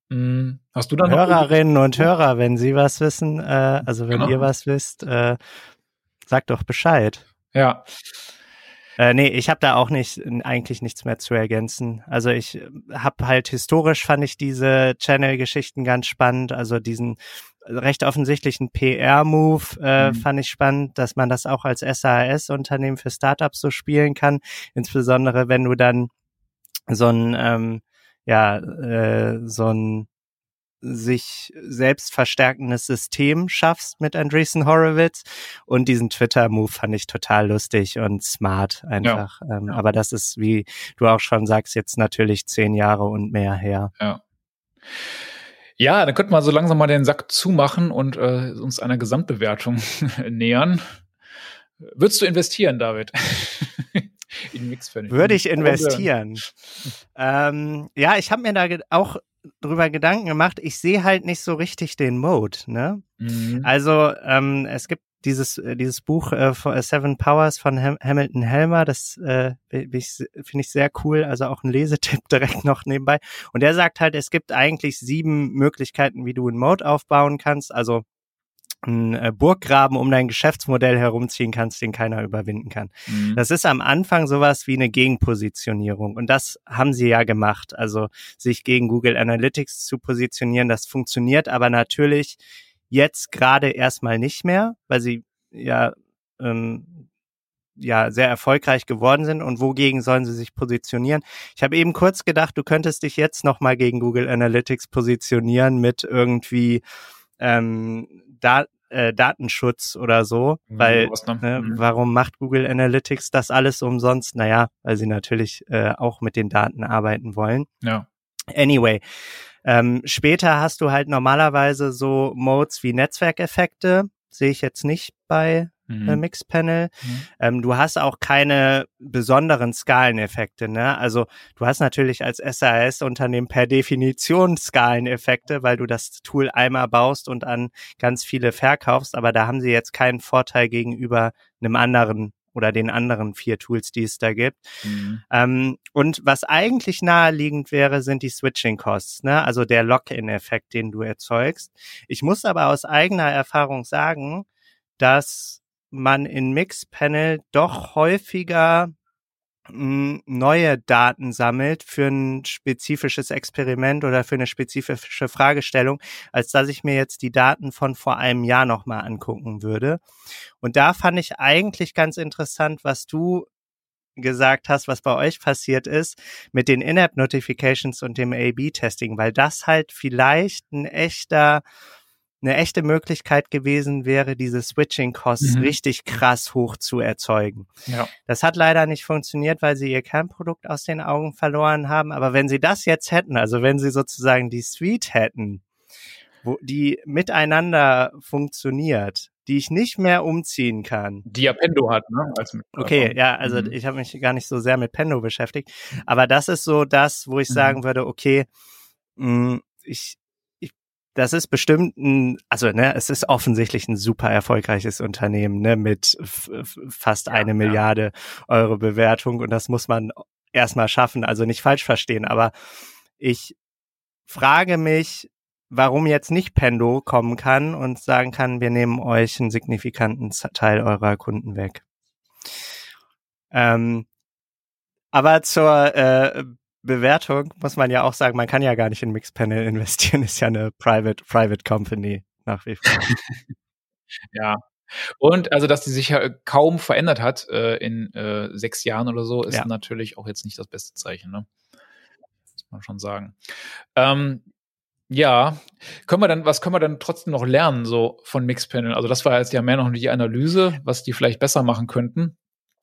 Hm, hast du dann Hörerinnen und Hörer, wenn Sie was wissen, äh, also wenn genau. ihr was wisst, äh, sagt doch Bescheid. Ja. Äh, nee, ich habe da auch nicht eigentlich nichts mehr zu ergänzen. Also ich habe halt historisch fand ich diese Channel-Geschichten ganz spannend. Also diesen recht offensichtlichen PR-Move äh, mhm. fand ich spannend, dass man das auch als SAS-Unternehmen für Startups so spielen kann. Insbesondere wenn du dann so ein ähm, ja äh, so ein sich selbst verstärkendes System schaffst mit Andreessen Horowitz. Und diesen Twitter-Move fand ich total lustig und smart einfach. Ja. Ähm, ja. Aber das ist, wie du auch schon sagst, jetzt natürlich zehn Jahre und mehr her. Ja. Ja, dann könnten wir so langsam mal den Sack zumachen und äh, uns einer Gesamtbewertung nähern. Würdest du investieren, David? in Mixfan. Würde ich investieren. ähm, ja, ich habe mir da auch drüber Gedanken gemacht. Ich sehe halt nicht so richtig den Mode. Ne? Mhm. Also ähm, es gibt dieses, äh, dieses Buch äh, äh, Seven Powers von Ham Hamilton Helmer, das äh, finde ich sehr cool, also auch ein Lesetipp direkt noch nebenbei. Und der sagt halt, es gibt eigentlich sieben Möglichkeiten, wie du ein Mode aufbauen kannst. Also ein äh, Burggraben um dein Geschäftsmodell herumziehen kannst, den keiner überwinden kann. Mhm. Das ist am Anfang sowas wie eine Gegenpositionierung und das haben sie ja gemacht. Also sich gegen Google Analytics zu positionieren, das funktioniert aber natürlich jetzt gerade erstmal nicht mehr, weil sie ja ähm, ja sehr erfolgreich geworden sind und wogegen sollen sie sich positionieren? Ich habe eben kurz gedacht, du könntest dich jetzt noch mal gegen Google Analytics positionieren mit irgendwie ähm, da, äh, Datenschutz oder so, mhm, weil ne, mhm. warum macht Google Analytics das alles umsonst? Naja, weil sie natürlich äh, auch mit den Daten arbeiten wollen. Ja. Anyway, ähm, später hast du halt normalerweise so Modes wie Netzwerkeffekte, sehe ich jetzt nicht bei mhm. äh, Mixpanel. Mhm. Ähm, du hast auch keine besonderen Skaleneffekte. Ne? Also du hast natürlich als SAS-Unternehmen per Definition Skaleneffekte, weil du das Tool einmal baust und an ganz viele verkaufst, aber da haben sie jetzt keinen Vorteil gegenüber einem anderen oder den anderen vier Tools, die es da gibt. Mhm. Ähm, und was eigentlich naheliegend wäre, sind die Switching Costs, ne? also der Lock-in-Effekt, den du erzeugst. Ich muss aber aus eigener Erfahrung sagen, dass man in Mixpanel doch häufiger hm, neue Daten sammelt für ein spezifisches Experiment oder für eine spezifische Fragestellung, als dass ich mir jetzt die Daten von vor einem Jahr nochmal angucken würde. Und da fand ich eigentlich ganz interessant, was du gesagt hast, was bei euch passiert ist mit den In-App-Notifications und dem A-B-Testing, weil das halt vielleicht ein echter eine echte Möglichkeit gewesen wäre, diese Switching-Costs mhm. richtig krass hoch zu erzeugen. Ja. Das hat leider nicht funktioniert, weil sie ihr Kernprodukt aus den Augen verloren haben. Aber wenn sie das jetzt hätten, also wenn sie sozusagen die Suite hätten, wo die miteinander funktioniert, die ich nicht mehr umziehen kann. Die ja Pendo hat, ne? Okay, ja, also mhm. ich habe mich gar nicht so sehr mit Pendo beschäftigt, aber das ist so das, wo ich mhm. sagen würde, okay, mh, mm, ich das ist bestimmt ein, also ne, es ist offensichtlich ein super erfolgreiches Unternehmen, ne, mit fast ja, eine Milliarde Euro Bewertung. Und das muss man erstmal schaffen, also nicht falsch verstehen, aber ich frage mich, warum jetzt nicht Pendo kommen kann und sagen kann, wir nehmen euch einen signifikanten Teil eurer Kunden weg. Ähm, aber zur äh, Bewertung muss man ja auch sagen, man kann ja gar nicht in Mixpanel investieren, ist ja eine Private, Private Company nach wie vor. ja. Und also, dass die sich ja kaum verändert hat äh, in äh, sechs Jahren oder so, ist ja. natürlich auch jetzt nicht das beste Zeichen, ne? Muss man schon sagen. Ähm, ja, können wir dann, was können wir dann trotzdem noch lernen, so von Mixpanel? Also, das war jetzt ja mehr noch die Analyse, was die vielleicht besser machen könnten.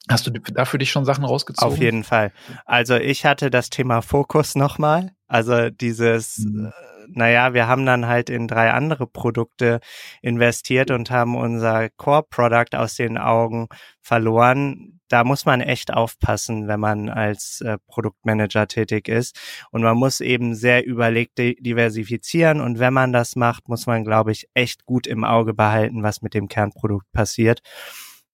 Hast du da für dich schon Sachen rausgezogen? Auf jeden Fall. Also ich hatte das Thema Fokus nochmal. Also dieses, mhm. Äh, naja, wir haben dann halt in drei andere Produkte investiert und haben unser Core-Product aus den Augen verloren. Da muss man echt aufpassen, wenn man als äh, Produktmanager tätig ist. Und man muss eben sehr überlegt diversifizieren. Und wenn man das macht, muss man, glaube ich, echt gut im Auge behalten, was mit dem Kernprodukt passiert.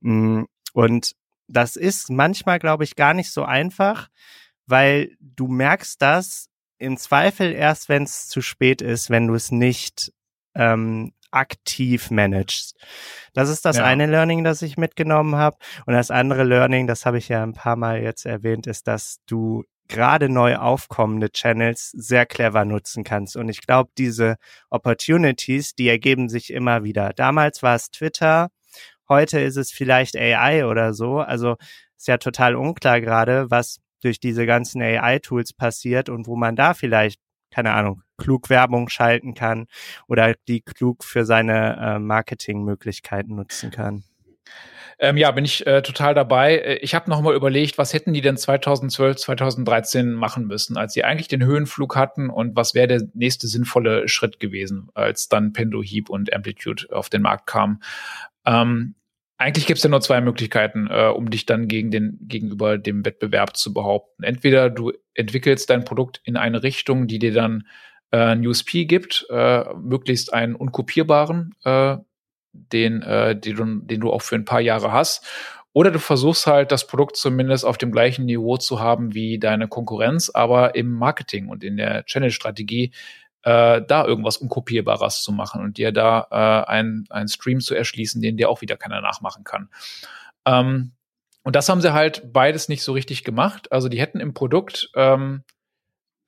Mm, und das ist manchmal, glaube ich, gar nicht so einfach, weil du merkst das im Zweifel erst, wenn es zu spät ist, wenn du es nicht ähm, aktiv managst. Das ist das ja. eine Learning, das ich mitgenommen habe. Und das andere Learning, das habe ich ja ein paar Mal jetzt erwähnt, ist, dass du gerade neu aufkommende Channels sehr clever nutzen kannst. Und ich glaube, diese Opportunities, die ergeben sich immer wieder. Damals war es Twitter, Heute ist es vielleicht AI oder so. Also ist ja total unklar gerade, was durch diese ganzen AI-Tools passiert und wo man da vielleicht, keine Ahnung, klug Werbung schalten kann oder die klug für seine äh, Marketingmöglichkeiten nutzen kann. Ähm, ja, bin ich äh, total dabei. Äh, ich habe noch mal überlegt, was hätten die denn 2012, 2013 machen müssen, als sie eigentlich den Höhenflug hatten und was wäre der nächste sinnvolle Schritt gewesen, als dann Pendo, Heap und Amplitude auf den Markt kamen. Ähm, eigentlich gibt es ja nur zwei Möglichkeiten, äh, um dich dann gegen den, gegenüber dem Wettbewerb zu behaupten. Entweder du entwickelst dein Produkt in eine Richtung, die dir dann äh, ein USP gibt, äh, möglichst einen unkopierbaren äh, den, äh, den, du, den du auch für ein paar Jahre hast. Oder du versuchst halt, das Produkt zumindest auf dem gleichen Niveau zu haben wie deine Konkurrenz, aber im Marketing und in der Channel-Strategie äh, da irgendwas Unkopierbares zu machen und dir da äh, einen Stream zu erschließen, den dir auch wieder keiner nachmachen kann. Ähm, und das haben sie halt beides nicht so richtig gemacht. Also die hätten im Produkt ähm,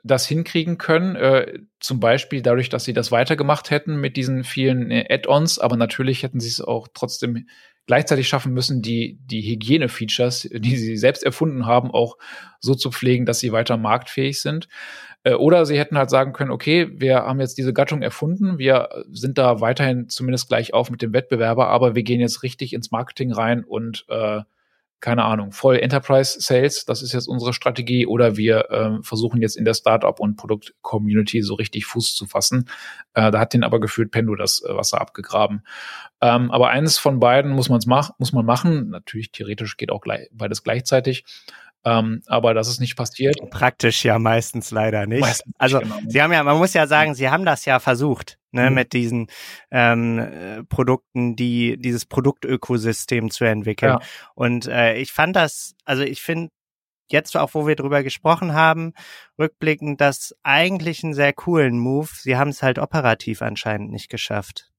das hinkriegen können, äh, zum Beispiel dadurch, dass sie das weitergemacht hätten mit diesen vielen äh, Add-ons, aber natürlich hätten sie es auch trotzdem gleichzeitig schaffen müssen, die, die Hygiene-Features, die sie selbst erfunden haben, auch so zu pflegen, dass sie weiter marktfähig sind. Äh, oder sie hätten halt sagen können, okay, wir haben jetzt diese Gattung erfunden, wir sind da weiterhin zumindest gleich auf mit dem Wettbewerber, aber wir gehen jetzt richtig ins Marketing rein und äh, keine Ahnung, voll Enterprise Sales, das ist jetzt unsere Strategie, oder wir äh, versuchen jetzt in der Startup- und Produkt-Community so richtig Fuß zu fassen. Äh, da hat den aber gefühlt Pendo das äh, Wasser abgegraben. Ähm, aber eines von beiden muss, man's mach, muss man machen. Natürlich, theoretisch geht auch gleich, beides gleichzeitig. Ähm, aber das ist nicht passiert. Praktisch ja meistens leider nicht. Meistens also genau. sie haben ja, man muss ja sagen, sie haben das ja versucht, ne, mhm. mit diesen ähm, äh, Produkten, die dieses Produktökosystem zu entwickeln. Ja. Und äh, ich fand das, also ich finde jetzt auch, wo wir drüber gesprochen haben, rückblickend, das eigentlich einen sehr coolen Move. Sie haben es halt operativ anscheinend nicht geschafft.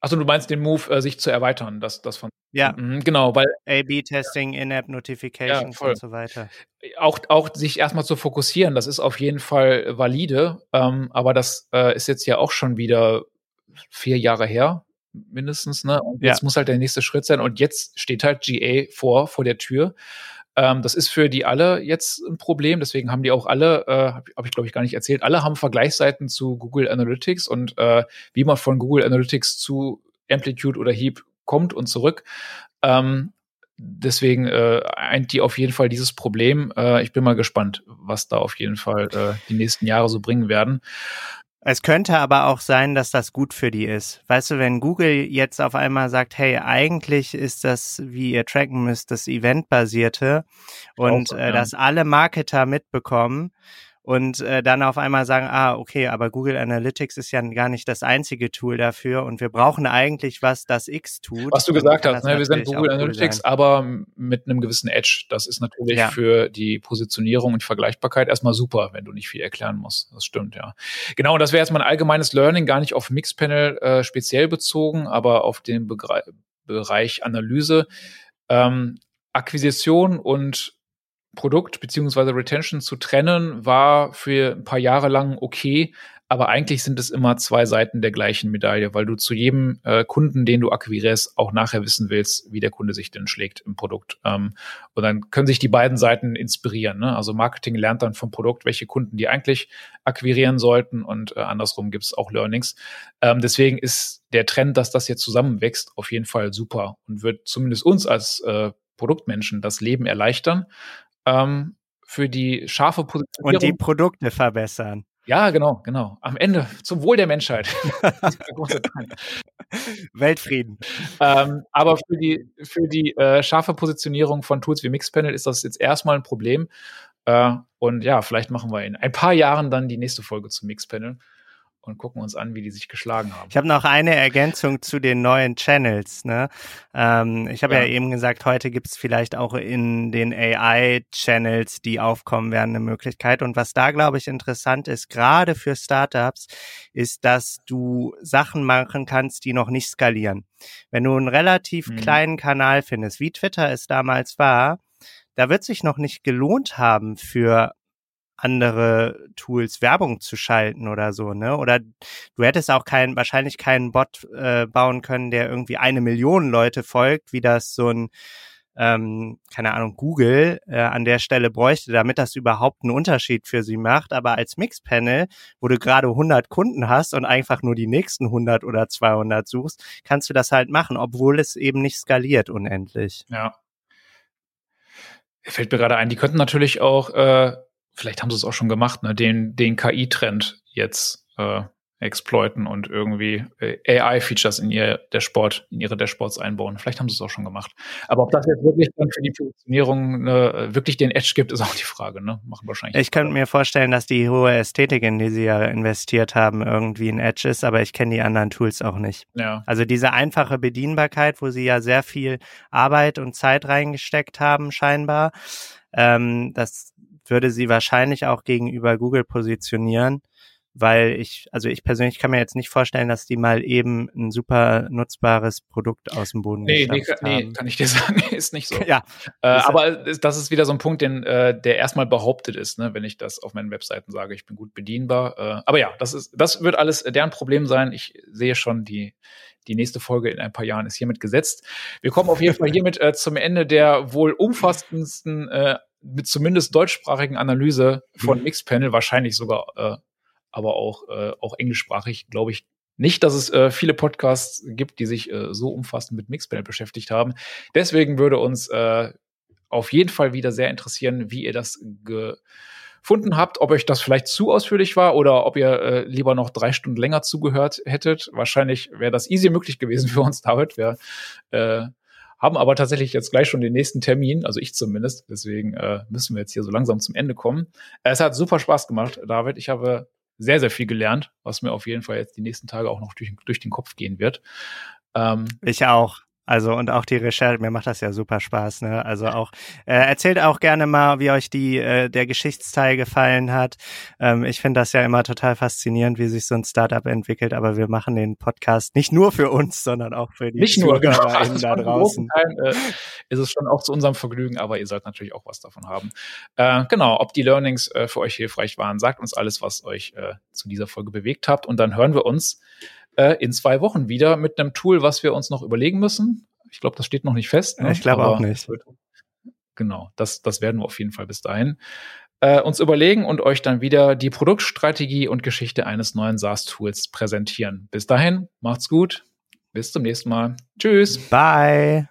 Achso, du meinst den Move, äh, sich zu erweitern, das, das von. Ja. Mhm, genau, weil. A-B-Testing, In-App-Notifications ja, und so weiter. Auch, auch sich erstmal zu fokussieren, das ist auf jeden Fall valide, ähm, aber das äh, ist jetzt ja auch schon wieder vier Jahre her, mindestens, ne? Und jetzt ja. muss halt der nächste Schritt sein und jetzt steht halt GA vor, vor der Tür. Ähm, das ist für die alle jetzt ein Problem. Deswegen haben die auch alle, äh, habe hab ich glaube ich gar nicht erzählt, alle haben Vergleichsseiten zu Google Analytics und äh, wie man von Google Analytics zu Amplitude oder Heap kommt und zurück. Ähm, deswegen äh, eint die auf jeden Fall dieses Problem. Äh, ich bin mal gespannt, was da auf jeden Fall äh, die nächsten Jahre so bringen werden. Es könnte aber auch sein, dass das gut für die ist. Weißt du, wenn Google jetzt auf einmal sagt, hey, eigentlich ist das, wie ihr tracken müsst, das Eventbasierte und äh, dass alle Marketer mitbekommen, und äh, dann auf einmal sagen, ah, okay, aber Google Analytics ist ja gar nicht das einzige Tool dafür und wir brauchen eigentlich was, das X tut. Was du gesagt hast, ne, wir sind Google Analytics, cool aber mit einem gewissen Edge. Das ist natürlich ja. für die Positionierung und Vergleichbarkeit erstmal super, wenn du nicht viel erklären musst. Das stimmt, ja. Genau, und das wäre jetzt mal ein allgemeines Learning, gar nicht auf Mixpanel äh, speziell bezogen, aber auf den Begre Bereich Analyse. Ähm, Akquisition und Produkt beziehungsweise Retention zu trennen, war für ein paar Jahre lang okay, aber eigentlich sind es immer zwei Seiten der gleichen Medaille, weil du zu jedem äh, Kunden, den du akquirierst, auch nachher wissen willst, wie der Kunde sich denn schlägt im Produkt. Ähm, und dann können sich die beiden Seiten inspirieren. Ne? Also Marketing lernt dann vom Produkt, welche Kunden die eigentlich akquirieren sollten und äh, andersrum gibt es auch Learnings. Ähm, deswegen ist der Trend, dass das jetzt zusammenwächst, auf jeden Fall super und wird zumindest uns als äh, Produktmenschen das Leben erleichtern ähm, für die scharfe Positionierung. Und die Produkte verbessern. Ja, genau, genau. Am Ende zum Wohl der Menschheit. Weltfrieden. Ähm, aber für die, für die äh, scharfe Positionierung von Tools wie Mixpanel ist das jetzt erstmal ein Problem. Äh, und ja, vielleicht machen wir in ein paar Jahren dann die nächste Folge zu Mixpanel und gucken uns an, wie die sich geschlagen haben. Ich habe noch eine Ergänzung zu den neuen Channels. Ne? Ähm, ich habe ja. ja. eben gesagt, heute gibt es vielleicht auch in den AI-Channels, die aufkommen werden, eine Möglichkeit. Und was da, glaube ich, interessant ist, gerade für Startups, ist, dass du Sachen machen kannst, die noch nicht skalieren. Wenn du einen relativ mhm. kleinen Kanal findest, wie Twitter es damals war, da wird sich noch nicht gelohnt haben für andere Tools Werbung zu schalten oder so, ne? Oder du hättest auch keinen, wahrscheinlich keinen Bot äh, bauen können, der irgendwie eine Million Leute folgt, wie das so ein ähm, keine Ahnung, Google äh, an der Stelle bräuchte, damit das überhaupt einen Unterschied für sie macht. Aber als Mixpanel, wo du gerade 100 Kunden hast und einfach nur die nächsten 100 oder 200 suchst, kannst du das halt machen, obwohl es eben nicht skaliert unendlich. Ja. Fällt mir gerade ein, die könnten natürlich auch äh, vielleicht haben sie es auch schon gemacht, ne, den, den KI-Trend jetzt äh, exploiten und irgendwie äh, AI-Features in ihr Dashboard, in ihre Dashboards einbauen. Vielleicht haben sie es auch schon gemacht. Aber ob das jetzt wirklich dann für die Positionierung äh, wirklich den Edge gibt, ist auch die Frage. Ne? Machen wahrscheinlich. Ich könnte mir vorstellen, dass die hohe Ästhetik, in die sie ja investiert haben, irgendwie ein Edge ist, aber ich kenne die anderen Tools auch nicht. Ja. Also diese einfache Bedienbarkeit, wo sie ja sehr viel Arbeit und Zeit reingesteckt haben, scheinbar, ähm, das würde sie wahrscheinlich auch gegenüber Google positionieren weil ich, also ich persönlich kann mir jetzt nicht vorstellen, dass die mal eben ein super nutzbares Produkt aus dem Boden nee, nee, haben. Nee, kann ich dir sagen, ist nicht so. ja. Äh, aber das ist wieder so ein Punkt, den, äh, der erstmal behauptet ist, ne, wenn ich das auf meinen Webseiten sage, ich bin gut bedienbar. Äh, aber ja, das ist, das wird alles deren Problem sein. Ich sehe schon die, die nächste Folge in ein paar Jahren ist hiermit gesetzt. Wir kommen auf jeden Fall hiermit äh, zum Ende der wohl umfassendsten äh, mit zumindest deutschsprachigen Analyse von mhm. Mixpanel, wahrscheinlich sogar äh, aber auch, äh, auch englischsprachig, glaube ich, nicht, dass es äh, viele Podcasts gibt, die sich äh, so umfassend mit Mixpanel beschäftigt haben. Deswegen würde uns äh, auf jeden Fall wieder sehr interessieren, wie ihr das gefunden habt, ob euch das vielleicht zu ausführlich war oder ob ihr äh, lieber noch drei Stunden länger zugehört hättet. Wahrscheinlich wäre das easy möglich gewesen für uns, David. Wir äh, haben aber tatsächlich jetzt gleich schon den nächsten Termin, also ich zumindest. Deswegen äh, müssen wir jetzt hier so langsam zum Ende kommen. Es hat super Spaß gemacht, David. Ich habe sehr, sehr viel gelernt, was mir auf jeden Fall jetzt die nächsten Tage auch noch durch, durch den Kopf gehen wird. Ähm, ich auch. Also und auch die Recherche, mir macht das ja super Spaß. Ne? Also auch äh, erzählt auch gerne mal, wie euch die äh, der Geschichtsteil gefallen hat. Ähm, ich finde das ja immer total faszinierend, wie sich so ein Startup entwickelt. Aber wir machen den Podcast nicht nur für uns, sondern auch für die nicht nur genau, also da draußen. Teil, äh, ist es schon auch zu unserem Vergnügen, aber ihr sollt natürlich auch was davon haben. Äh, genau, ob die Learnings äh, für euch hilfreich waren, sagt uns alles, was euch äh, zu dieser Folge bewegt habt, und dann hören wir uns äh, in zwei Wochen wieder mit einem Tool, was wir uns noch überlegen müssen. Ich glaube, das steht noch nicht fest. Ne? Ich glaube auch nicht. Genau, das, das werden wir auf jeden Fall bis dahin äh, uns überlegen und euch dann wieder die Produktstrategie und Geschichte eines neuen SaaS-Tools präsentieren. Bis dahin, macht's gut. Bis zum nächsten Mal. Tschüss. Bye.